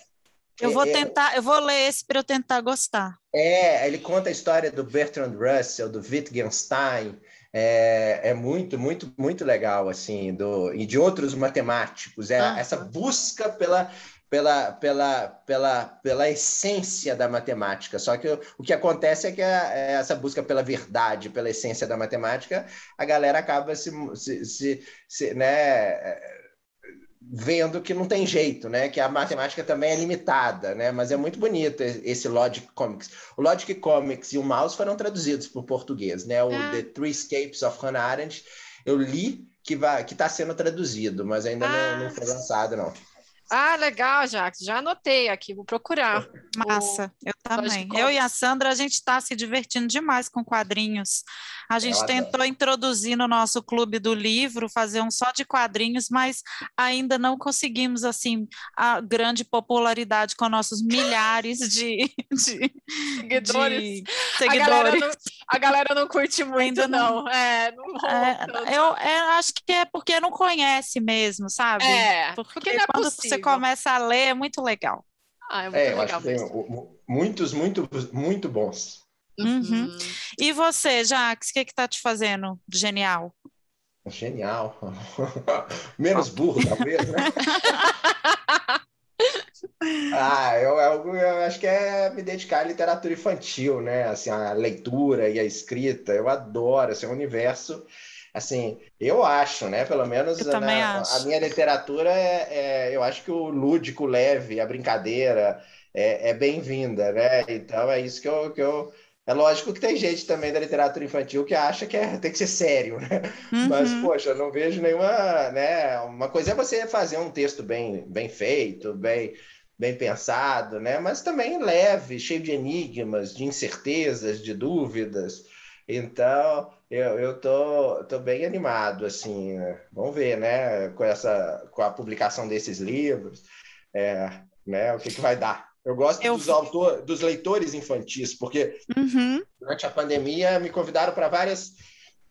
eu vou é, é tentar, eu vou ler esse para eu tentar gostar. É, ele conta a história do Bertrand Russell, do Wittgenstein, é, é muito, muito, muito legal, assim, do, e de outros matemáticos. É ah. essa busca pela, pela, pela, pela, pela essência da matemática. Só que o, o que acontece é que a, é essa busca pela verdade, pela essência da matemática, a galera acaba se, se, se, se né, vendo que não tem jeito, né? Que a matemática também é limitada, né? Mas é muito bonito esse Logic Comics. O Logic Comics e o Mouse foram traduzidos para o português, né? O ah. The Three Escapes of Hannah Arendt eu li que vai que está sendo traduzido, mas ainda ah. não, não foi lançado não. Ah, legal, Jax. Já anotei aqui, vou procurar. Massa, eu também. Eu e a Sandra, a gente está se divertindo demais com quadrinhos. A gente tentou introduzir no nosso clube do livro, fazer um só de quadrinhos, mas ainda não conseguimos, assim, a grande popularidade com nossos milhares de, *laughs* de seguidores. De seguidores. A, galera não, a galera não curte muito, ainda não. não. É, não é, eu é, acho que é porque não conhece mesmo, sabe? É, porque, porque não é quando possível. você começa a ler, é muito legal. Ah, é muito é, legal muitos, muito, muito bons. Uhum. uhum. E você, Jax, o que está te fazendo genial? Genial. *laughs* Menos burro, talvez, né? *laughs* ah, eu, eu, eu, acho que é me dedicar à literatura infantil, né? Assim, a leitura e a escrita. Eu adoro, esse assim, é um universo assim, eu acho, né? Pelo menos né, a minha literatura é, é, eu acho que o lúdico, leve, a brincadeira é, é bem-vinda, né? Então é isso que eu, que eu. É lógico que tem gente também da literatura infantil que acha que é, tem que ser sério, né? *laughs* Uhum. Mas, poxa, não vejo nenhuma, né? Uma coisa é você fazer um texto bem, bem feito, bem, bem pensado, né? Mas também leve, cheio de enigmas, de incertezas, de dúvidas. Então, eu, eu tô, tô bem animado, assim, né? vamos ver, né, com essa, com a publicação desses livros, é, né, o que, que vai dar. Eu gosto eu... dos, autor, dos leitores infantis, porque uhum. durante a pandemia me convidaram para várias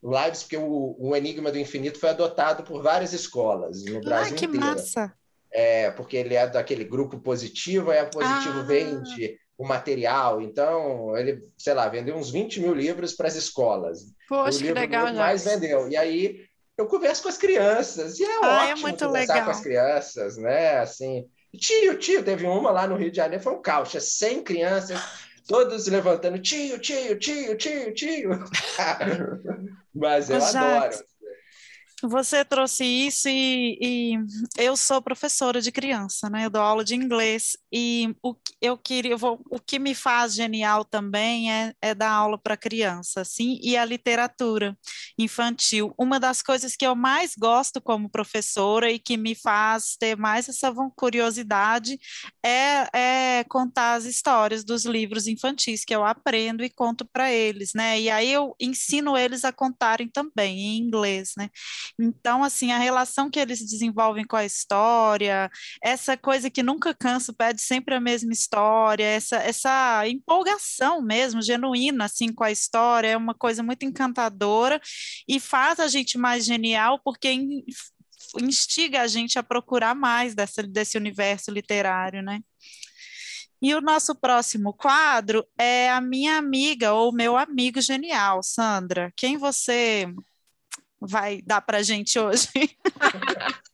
lives, porque o, o Enigma do Infinito foi adotado por várias escolas no Brasil ah, que inteiro. massa! É, porque ele é daquele grupo positivo, a positivo ah. vende o material. Então, ele, sei lá, vendeu uns 20 mil livros para as escolas. Poxa, o livro que legal, mais vendeu. E aí eu converso com as crianças, e é ah, é ótimo é conversar legal. com as crianças, né? Assim, tio, tio, teve uma lá no Rio de Janeiro, foi um caos, 100 crianças, todos levantando, tio, tio, tio, tio, tio. *laughs* *laughs* Mas eu adoro. Você trouxe isso e, e, eu sou professora de criança, né? Eu dou aula de inglês e o, eu queria, eu vou, o que me faz genial também é, é dar aula para criança, assim, e a literatura infantil. Uma das coisas que eu mais gosto como professora e que me faz ter mais essa curiosidade é, é contar as histórias dos livros infantis que eu aprendo e conto para eles, né? E aí eu ensino eles a contarem também em inglês, né? Então, assim, a relação que eles desenvolvem com a história, essa coisa que nunca cansa, pede sempre a mesma história, essa, essa empolgação mesmo, genuína, assim, com a história, é uma coisa muito encantadora e faz a gente mais genial, porque instiga a gente a procurar mais dessa, desse universo literário, né? E o nosso próximo quadro é a minha amiga ou meu amigo genial, Sandra. Quem você vai dar para gente hoje? *laughs*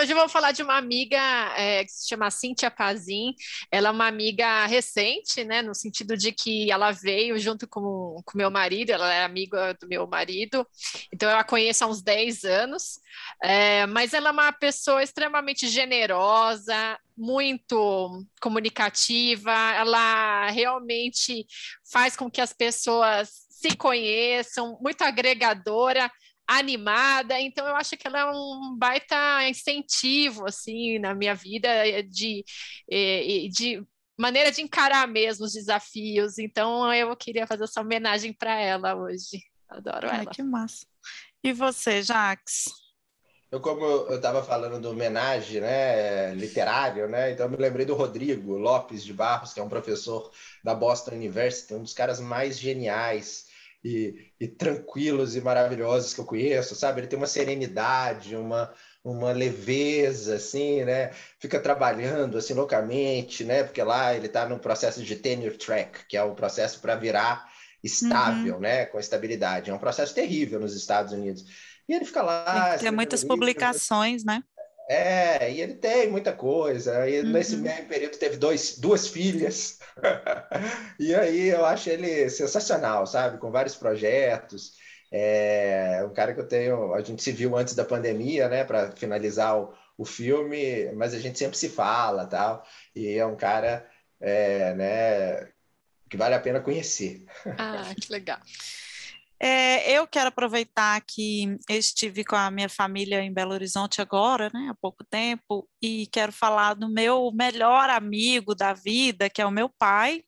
Hoje eu vou falar de uma amiga é, que se chama Cíntia Pazin. Ela é uma amiga recente, né? No sentido de que ela veio junto com o meu marido, ela é amiga do meu marido, então eu a conheço há uns 10 anos. É, mas ela é uma pessoa extremamente generosa, muito comunicativa, ela realmente faz com que as pessoas se conheçam, muito agregadora. Animada, então eu acho que ela é um baita incentivo assim na minha vida de, de, de maneira de encarar mesmo os desafios. Então eu queria fazer essa homenagem para ela hoje. Adoro Ai, ela. Que massa. E você, Jax? Eu, como eu estava falando do homenagem né, literário, né, então eu me lembrei do Rodrigo Lopes de Barros, que é um professor da Boston University, um dos caras mais geniais e, e tranquilos e maravilhosos que eu conheço, sabe? Ele tem uma serenidade, uma, uma leveza, assim, né? Fica trabalhando, assim, loucamente, né? Porque lá ele está no processo de tenure track, que é o processo para virar estável, uhum. né? Com estabilidade. É um processo terrível nos Estados Unidos. E ele fica lá... Tem, tem muitas publicações, né? É, e ele tem muita coisa. E uhum. nesse mesmo período teve dois, duas filhas. *laughs* e aí eu acho ele sensacional, sabe? Com vários projetos. É um cara que eu tenho. A gente se viu antes da pandemia, né, para finalizar o, o filme, mas a gente sempre se fala tal. E é um cara, é, né, que vale a pena conhecer. Ah, que legal. É, eu quero aproveitar que estive com a minha família em Belo Horizonte agora, né, há pouco tempo, e quero falar do meu melhor amigo da vida, que é o meu pai.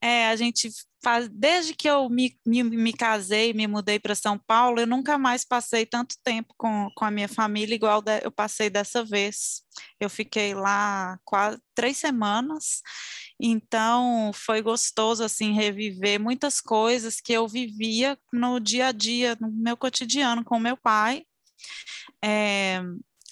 É, a gente faz, desde que eu me, me, me casei, me mudei para São Paulo, eu nunca mais passei tanto tempo com, com a minha família igual de, eu passei dessa vez. Eu fiquei lá quase três semanas então, foi gostoso assim reviver muitas coisas que eu vivia no dia a dia, no meu cotidiano com meu pai. É,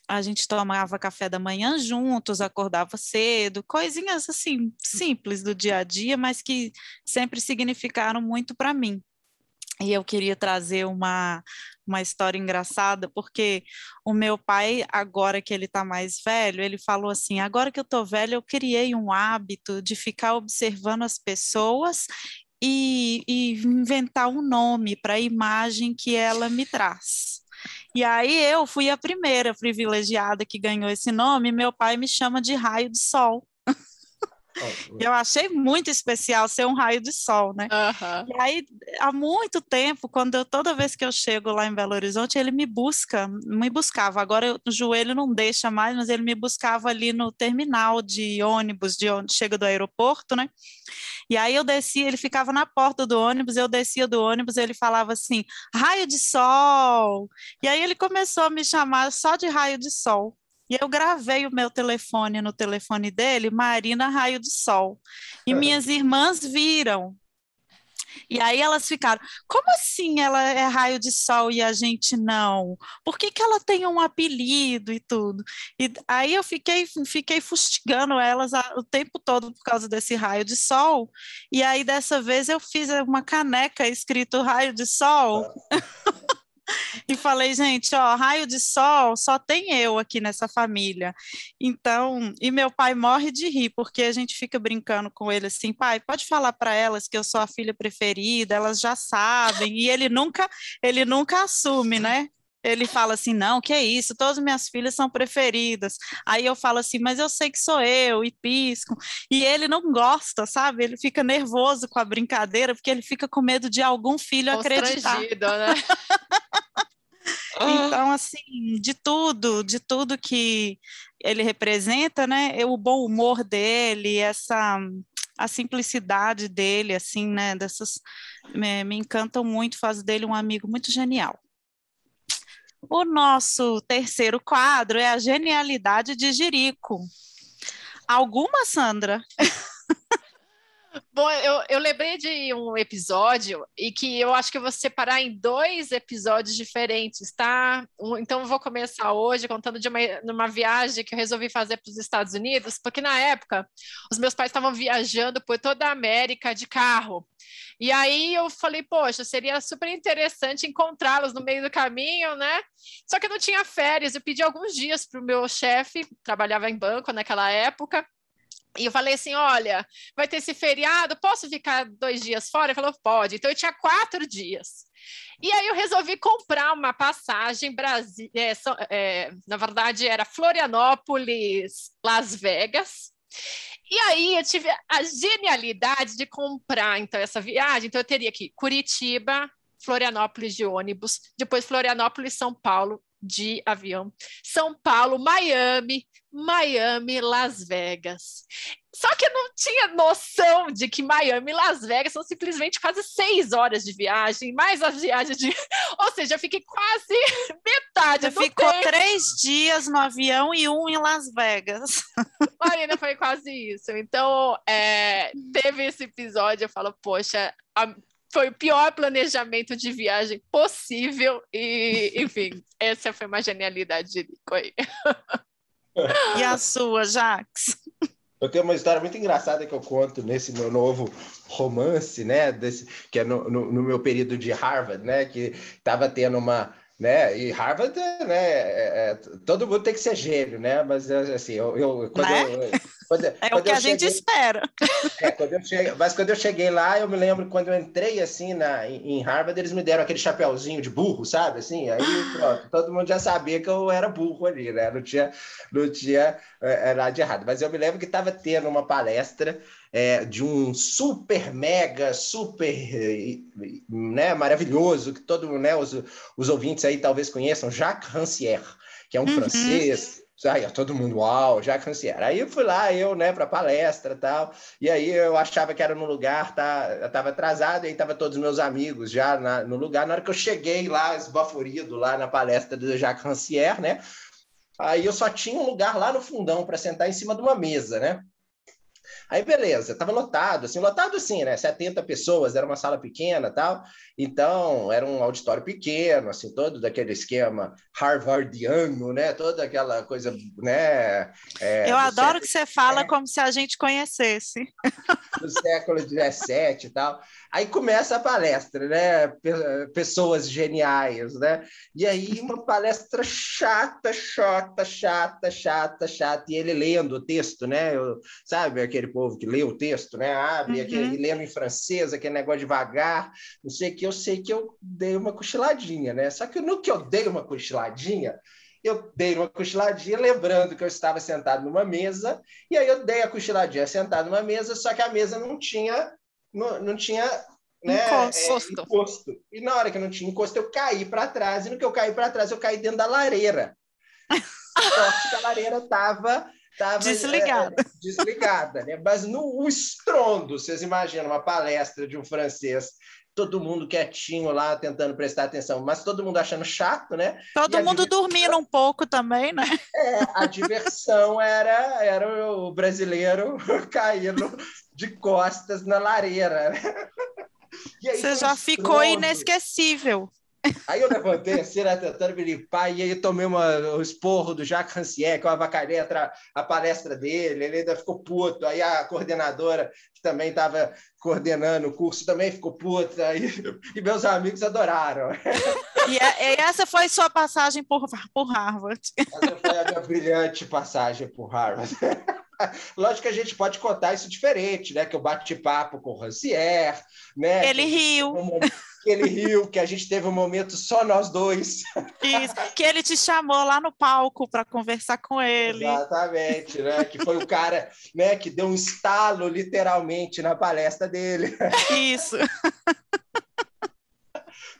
a gente tomava café da manhã juntos, acordava cedo, coisinhas assim simples do dia a dia, mas que sempre significaram muito para mim. E eu queria trazer uma, uma história engraçada, porque o meu pai, agora que ele está mais velho, ele falou assim: agora que eu estou velho, eu criei um hábito de ficar observando as pessoas e, e inventar um nome para a imagem que ela me traz. E aí eu fui a primeira privilegiada que ganhou esse nome, meu pai me chama de raio de sol. Eu achei muito especial ser um raio de sol, né? Uhum. E aí, há muito tempo, quando eu, toda vez que eu chego lá em Belo Horizonte, ele me busca, me buscava. Agora eu, o joelho não deixa mais, mas ele me buscava ali no terminal de ônibus, de onde chega do aeroporto, né? E aí eu descia, ele ficava na porta do ônibus, eu descia do ônibus, ele falava assim, raio de sol. E aí ele começou a me chamar só de raio de sol. E eu gravei o meu telefone no telefone dele, Marina Raio do Sol. E minhas irmãs viram. E aí elas ficaram, como assim ela é raio de sol e a gente não? Por que, que ela tem um apelido e tudo? E aí eu fiquei, fiquei fustigando elas o tempo todo por causa desse raio de sol. E aí dessa vez eu fiz uma caneca escrito raio de sol. *laughs* e falei, gente, ó, raio de sol só tem eu aqui nessa família. Então, e meu pai morre de rir, porque a gente fica brincando com ele assim, pai, pode falar para elas que eu sou a filha preferida, elas já sabem, e ele nunca, ele nunca assume, né? Ele fala assim: não, que é isso, todas minhas filhas são preferidas. Aí eu falo assim, mas eu sei que sou eu, e pisco. E ele não gosta, sabe? Ele fica nervoso com a brincadeira, porque ele fica com medo de algum filho acreditar. Né? *laughs* Então, assim, de tudo, de tudo que ele representa, né? O bom humor dele, essa a simplicidade dele, assim, né? Dessas me, me encantam muito, faz dele um amigo muito genial. O nosso terceiro quadro é a genialidade de Jerico. Alguma, Sandra? *laughs* Bom, eu, eu lembrei de um episódio e que eu acho que eu vou separar em dois episódios diferentes, tá? Então, eu vou começar hoje contando de uma viagem que eu resolvi fazer para os Estados Unidos, porque na época os meus pais estavam viajando por toda a América de carro. E aí eu falei, poxa, seria super interessante encontrá-los no meio do caminho, né? Só que eu não tinha férias, eu pedi alguns dias para o meu chefe, trabalhava em banco naquela época, e eu falei assim: olha, vai ter esse feriado, posso ficar dois dias fora? Ele falou: pode. Então eu tinha quatro dias. E aí eu resolvi comprar uma passagem Brasil, é, é, na verdade era Florianópolis, Las Vegas. E aí eu tive a genialidade de comprar então essa viagem. Então eu teria que Curitiba, Florianópolis de ônibus, depois Florianópolis, São Paulo de avião, São Paulo, Miami, Miami, Las Vegas. Só que eu não tinha noção de que Miami e Las Vegas são simplesmente quase seis horas de viagem, mais as viagens de. *laughs* Ou seja, eu fiquei quase *laughs* metade Você do ficou tempo. três dias no avião e um em Las Vegas. *laughs* Marina, foi quase isso. Então, é, teve esse episódio, eu falo, poxa, a, foi o pior planejamento de viagem possível e, enfim, essa foi uma genialidade de Nico aí. *laughs* E a sua, Jax? Eu tenho uma história muito engraçada que eu conto nesse meu novo romance, né? Desse, que é no, no, no meu período de Harvard, né? Que estava tendo uma, né? E Harvard, né? É, é, todo mundo tem que ser gênio, né? Mas assim, eu, eu quando né? eu, quando, é quando o que a cheguei, gente espera. É, quando eu cheguei, mas quando eu cheguei lá, eu me lembro quando eu entrei assim na, em Harvard, eles me deram aquele chapéuzinho de burro, sabe? Assim, aí *gasps* pronto, todo mundo já sabia que eu era burro ali, né? Não tinha, não tinha é, nada de errado. Mas eu me lembro que estava tendo uma palestra é, de um super mega, super né, maravilhoso, que todo né, os, os ouvintes aí talvez conheçam, Jacques Rancière, que é um uhum. francês Aí, todo mundo, uau, já Rancière. Aí eu fui lá, eu, né, para palestra tal, e aí eu achava que era no lugar, tá, eu tava atrasado, e aí tava todos os meus amigos já na, no lugar. Na hora que eu cheguei lá, esbaforido, lá na palestra do Jacques Rancière, né, aí eu só tinha um lugar lá no fundão para sentar em cima de uma mesa, né, Aí, beleza, estava lotado, assim, lotado assim, né? 70 pessoas, era uma sala pequena tal. Então, era um auditório pequeno, assim, todo daquele esquema harvardiano, né? Toda aquela coisa, né? É, Eu adoro século, que você fala é, como se a gente conhecesse. Do século XVII e tal. Aí começa a palestra, né? Pessoas geniais, né? E aí uma palestra chata, chata, chata, chata, chata, e ele lendo o texto, né? Eu, sabe aquele povo que lê o texto, né? Abre uhum. aquele, lendo em francês, aquele negócio devagar, não sei o que, eu sei que eu dei uma cochiladinha, né? Só que no que eu dei uma cochiladinha, eu dei uma cochiladinha, lembrando que eu estava sentado numa mesa, e aí eu dei a cochiladinha sentado numa mesa, só que a mesa não tinha não, não tinha né, encosto. É, encosto. E na hora que não tinha encosto, eu caí para trás, e no que eu caí para trás, eu caí dentro da lareira. *laughs* Sorte que a lareira estava tava, desligada. É, desligada, né? Mas no estrondo, vocês imaginam uma palestra de um francês todo mundo quietinho lá, tentando prestar atenção, mas todo mundo achando chato, né? Todo e mundo diversão... dormindo um pouco também, né? É, a diversão era, era o brasileiro *laughs* caindo de costas na lareira. Aí, Você já ficou inesquecível. Aí eu levantei assim, né, tentando me limpar, e aí tomei uma, um esporro do Jacques Rancière, que eu avacalhei a, a palestra dele, ele ainda ficou puto. Aí a coordenadora, que também estava coordenando o curso, também ficou puta, aí, *laughs* e meus amigos adoraram. E, é, e, essa foi sua passagem por, por Harvard. Essa foi a minha brilhante passagem por Harvard. *laughs* Lógico que a gente pode contar isso diferente, né? Que eu bati papo com o Rancière, né? Ele riu. Que ele riu, que a gente teve um momento só nós dois. Isso, que ele te chamou lá no palco para conversar com ele. Exatamente, né? Que foi o cara, né, que deu um estalo literalmente na palestra dele. Isso.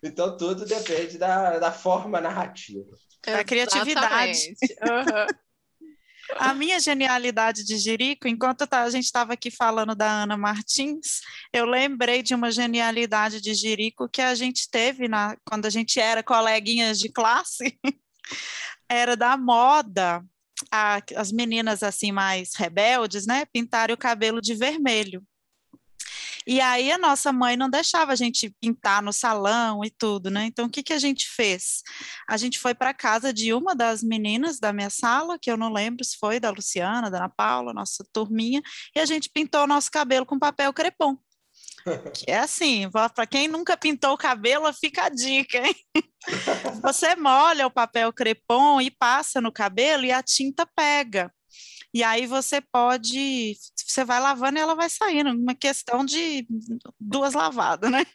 Então tudo depende da, da forma narrativa. Da criatividade. Uhum. A minha genialidade de Jerico, enquanto tá, a gente estava aqui falando da Ana Martins, eu lembrei de uma genialidade de Jerico que a gente teve na, quando a gente era coleguinhas de classe, *laughs* era da moda. A, as meninas assim mais rebeldes, né, pintarem o cabelo de vermelho. E aí a nossa mãe não deixava a gente pintar no salão e tudo, né? Então o que, que a gente fez? A gente foi para casa de uma das meninas da minha sala, que eu não lembro se foi da Luciana, da Ana Paula, nossa turminha, e a gente pintou o nosso cabelo com papel crepom. Que é assim, para quem nunca pintou o cabelo, fica a dica, hein? Você molha o papel crepom e passa no cabelo e a tinta pega. E aí você pode, você vai lavando e ela vai saindo, uma questão de duas lavadas, né?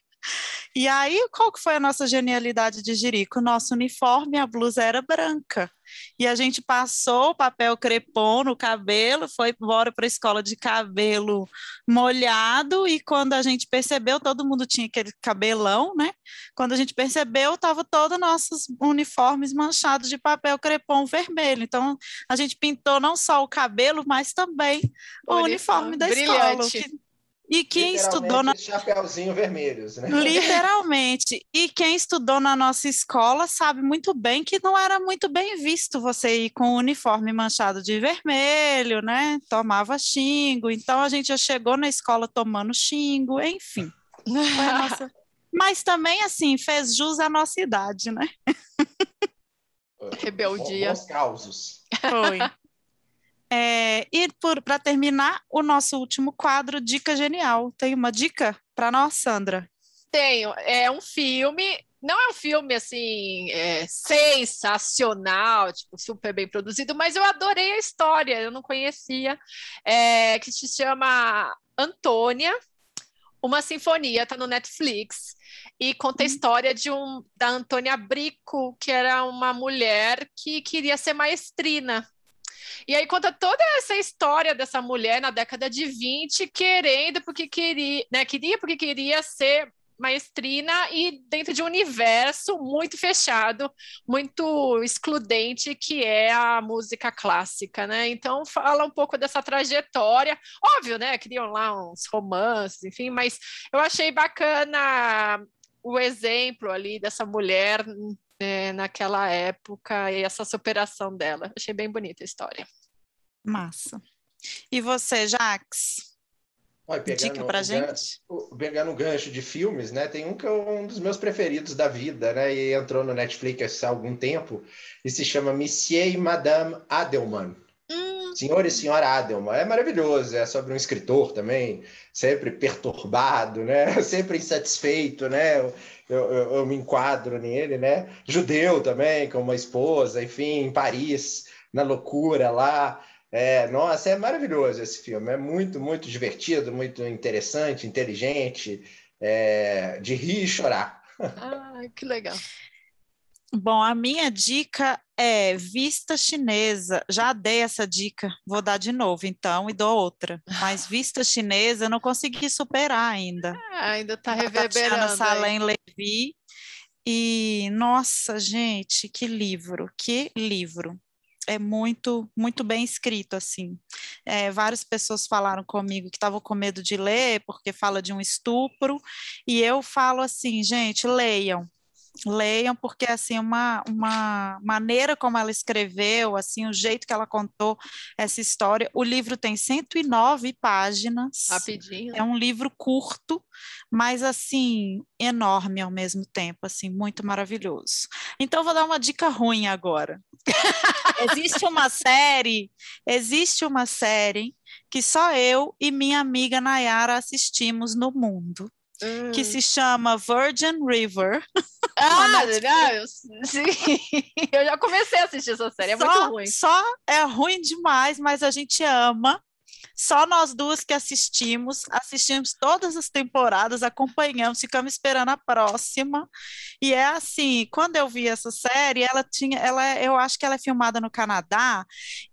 E aí, qual que foi a nossa genialidade de Jerico? Nosso uniforme, a blusa era branca. E a gente passou o papel crepom no cabelo, foi embora para a escola de cabelo molhado, e quando a gente percebeu, todo mundo tinha aquele cabelão, né? Quando a gente percebeu, estava todos nossos uniformes manchados de papel crepom vermelho. Então, a gente pintou não só o cabelo, mas também o, o uniforme da brilhante. escola. E quem estudou na chapéuzinho vermelhos, né? Literalmente. E quem estudou na nossa escola sabe muito bem que não era muito bem visto você ir com o uniforme manchado de vermelho, né? Tomava xingo. Então a gente já chegou na escola tomando xingo, enfim. Nossa... *laughs* Mas também assim fez jus à nossa idade, né? Rebeldia. Bons causos. Foi. É, e para terminar, o nosso último quadro, Dica Genial. Tem uma dica para nós, Sandra? Tenho. É um filme, não é um filme assim é, sensacional, tipo, super bem produzido, mas eu adorei a história, eu não conhecia, é, que se chama Antônia, uma sinfonia, está no Netflix e conta a uhum. história de um da Antônia Brico, que era uma mulher que queria ser maestrina e aí conta toda essa história dessa mulher na década de 20, querendo porque queria, né, queria porque queria ser maestrina e dentro de um universo muito fechado, muito excludente que é a música clássica, né? Então fala um pouco dessa trajetória, óbvio, né? Criam lá uns romances, enfim, mas eu achei bacana o exemplo ali dessa mulher é, naquela época e essa superação dela. Achei bem bonita a história. Massa. E você, Jax? Olha, Dica pra gente? Pegando um gancho de filmes, né? Tem um que é um dos meus preferidos da vida, né? E entrou no Netflix há algum tempo e se chama Monsieur e Madame Adelman. Senhor e Senhora Adelman. É maravilhoso, é sobre um escritor também, sempre perturbado, né? *laughs* Sempre insatisfeito, né? Eu, eu, eu me enquadro nele, né? Judeu também, com uma esposa, enfim, em Paris, na loucura lá. É, nossa, é maravilhoso esse filme. É muito, muito divertido, muito interessante, inteligente, é, de rir e chorar. *laughs* Ah, que legal. Bom, a minha dica é vista chinesa. Já dei essa dica, vou dar de novo então e dou outra. Mas *laughs* vista chinesa não consegui superar ainda. Ah, ainda está reverberando. Salem Levi. E nossa, gente, que livro, que livro é muito, muito bem escrito, assim. É, várias pessoas falaram comigo que estavam com medo de ler, porque fala de um estupro, e eu falo assim, gente, leiam, leiam porque assim uma, uma maneira como ela escreveu assim o jeito que ela contou essa história o livro tem 109 páginas rapidinho é um livro curto mas assim enorme ao mesmo tempo assim muito maravilhoso. Então vou dar uma dica ruim agora. Existe *laughs* uma série existe uma série que só eu e minha amiga Nayara assistimos no mundo hum. que se chama Virgin River Ah, não, eu, *laughs* sim. eu já comecei a assistir essa série, é só, muito ruim. Só é ruim demais, mas a gente ama. Só nós duas que assistimos, assistimos todas as temporadas, acompanhamos, ficamos esperando a próxima. E é assim, quando eu vi essa série, ela tinha, ela, eu acho que ela é filmada no Canadá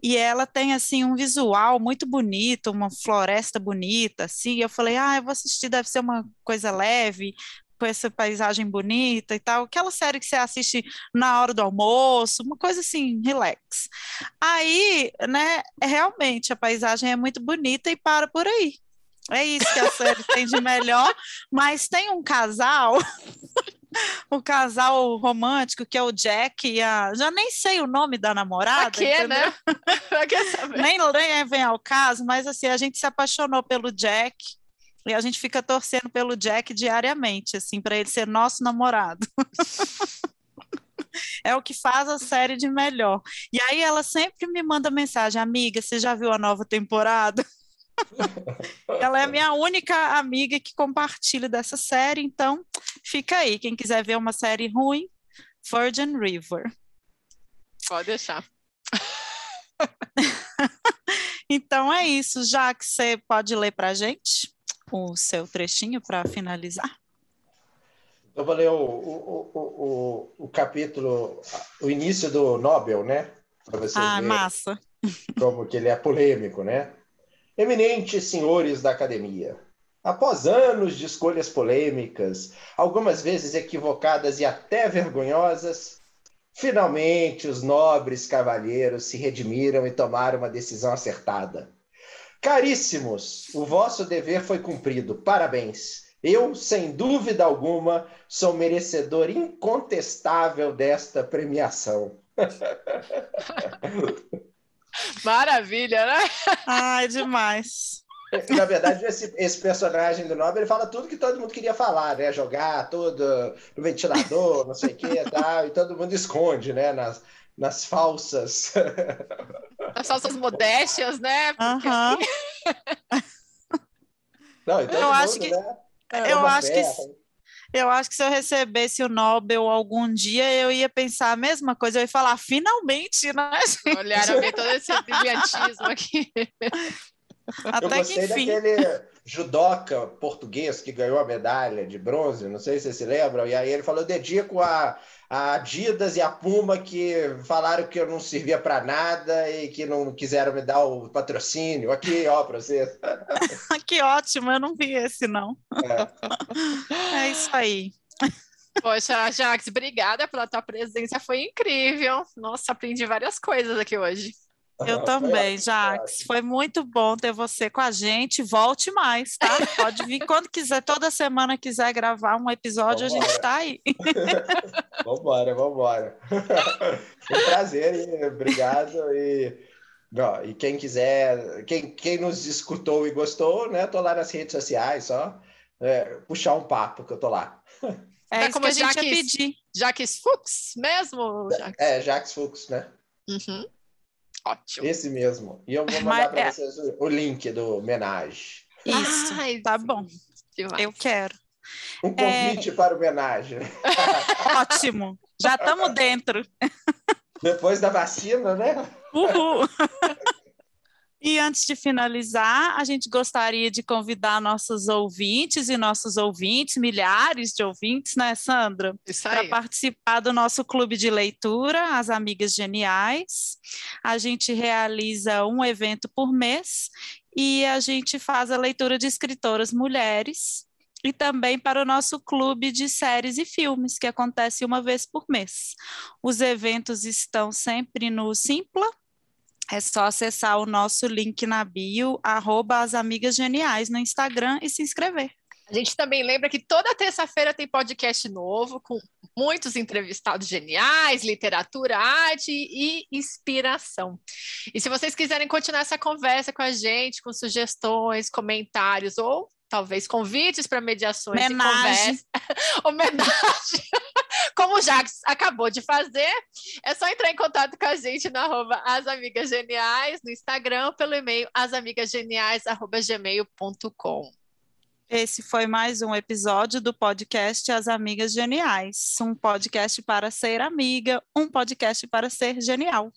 e ela tem assim um visual muito bonito, uma floresta bonita, assim. Eu falei, ah, eu vou assistir, deve ser uma coisa leve, com essa paisagem bonita e tal, aquela série que você assiste na hora do almoço, uma coisa assim, relax. Aí, né, realmente a paisagem é muito bonita e para por aí. É isso que a série tem de melhor, *laughs* mas tem um casal o *laughs* casal romântico que é o Jack e a. Já nem sei o nome da namorada. Aqui, né? *laughs* nem, nem vem ao caso, mas assim, a gente se apaixonou pelo Jack. E a gente fica torcendo pelo Jack diariamente, assim, para ele ser nosso namorado. *laughs* é o que faz a série de melhor. E aí ela sempre me manda mensagem, amiga, você já viu a nova temporada? *laughs* ela é a minha única amiga que compartilha dessa série, então fica aí. Quem quiser ver uma série ruim, Virgin River. Pode deixar. *laughs* então é isso, já que você pode ler para a gente o seu trechinho para finalizar? Eu vou ler o, o, o, o, capítulo, o início do Nobel, né? Para você ah, ver massa. *laughs* como que ele é polêmico, né? Eminentes senhores da academia, após anos de escolhas polêmicas, algumas vezes equivocadas e até vergonhosas, finalmente os nobres cavalheiros se redimiram e tomaram uma decisão acertada. Caríssimos, o vosso dever foi cumprido. Parabéns. Eu, sem dúvida alguma, sou merecedor incontestável desta premiação. *laughs* Maravilha, né? Ai, demais. Na verdade, esse, esse, personagem do Nobel ele fala tudo que todo mundo queria falar, né? Jogar tudo no ventilador, não sei o que e tal, e todo mundo esconde, né? Nas, nas falsas. *laughs* Nas falsas modéstias, né? Porque... Uhum. *laughs* Não, então eu acho que. Né? Eu acho que eu acho que se eu recebesse o Nobel algum dia, eu ia pensar a mesma coisa, eu ia falar, finalmente, né? *laughs* Olharam bem todo esse brilhantismo aqui. Até eu gostei que, enfim. daquele judoca português que ganhou a medalha de bronze, não sei se vocês se lembram, e aí ele falou, dedico a, a Adidas e a Puma que falaram que eu não servia para nada e que não quiseram me dar o patrocínio. Aqui, ó, para vocês. *laughs* que ótimo, eu não vi esse, não. É, é isso aí. Poxa, Jax, obrigada pela tua presença, foi incrível. Nossa, aprendi várias coisas aqui hoje. Eu também, Jax. Foi muito bom ter você com a gente. Volte mais, tá? Pode vir quando quiser, toda semana quiser gravar um episódio, vambora. a gente está aí. *laughs* vambora, vambora. *laughs* Foi um prazer, e obrigado. E, ó, e quem quiser, quem, quem nos escutou e gostou, né? Tô lá nas redes sociais, só é, puxar um papo que eu tô lá. É, é como a gente Jaques, ia pedir. Jaques Fux mesmo? Jaques? É, Jaques Fux, né? Uhum. Ótimo. Esse mesmo. E eu vou mandar para é... vocês o, link do homenagem. Isso, Ai, tá bom. Demais. Eu quero. Um convite é... para homenagem. *laughs* Ótimo. Já estamos dentro. Depois da vacina, né? Uhul. *laughs* E antes de finalizar, a gente gostaria de convidar nossos ouvintes e nossos ouvintes, milhares de ouvintes, né, Sandra? Para participar do nosso clube de leitura, As Amigas Geniais. A gente realiza um evento por mês e a gente faz a leitura de escritoras mulheres e também para o nosso clube de séries e filmes, que acontece uma vez por mês. Os eventos estão sempre no Simpla, é só acessar o nosso link na bio, arroba as amigas geniais no Instagram e se inscrever. A gente também lembra que toda terça-feira tem podcast novo com muitos entrevistados geniais, literatura, arte e inspiração. E se vocês quiserem continuar essa conversa com a gente, com sugestões, comentários ou talvez convites para mediações Homenagem. e conversa, *laughs* homenagem, *laughs* como o Jax acabou de fazer, é só entrar em contato com a gente no arroba As Amigas Geniais, no Instagram, pelo e-mail asamigasgeniais.gmail.com. Esse foi mais um episódio do podcast As Amigas Geniais, um podcast para ser amiga, um podcast para ser genial.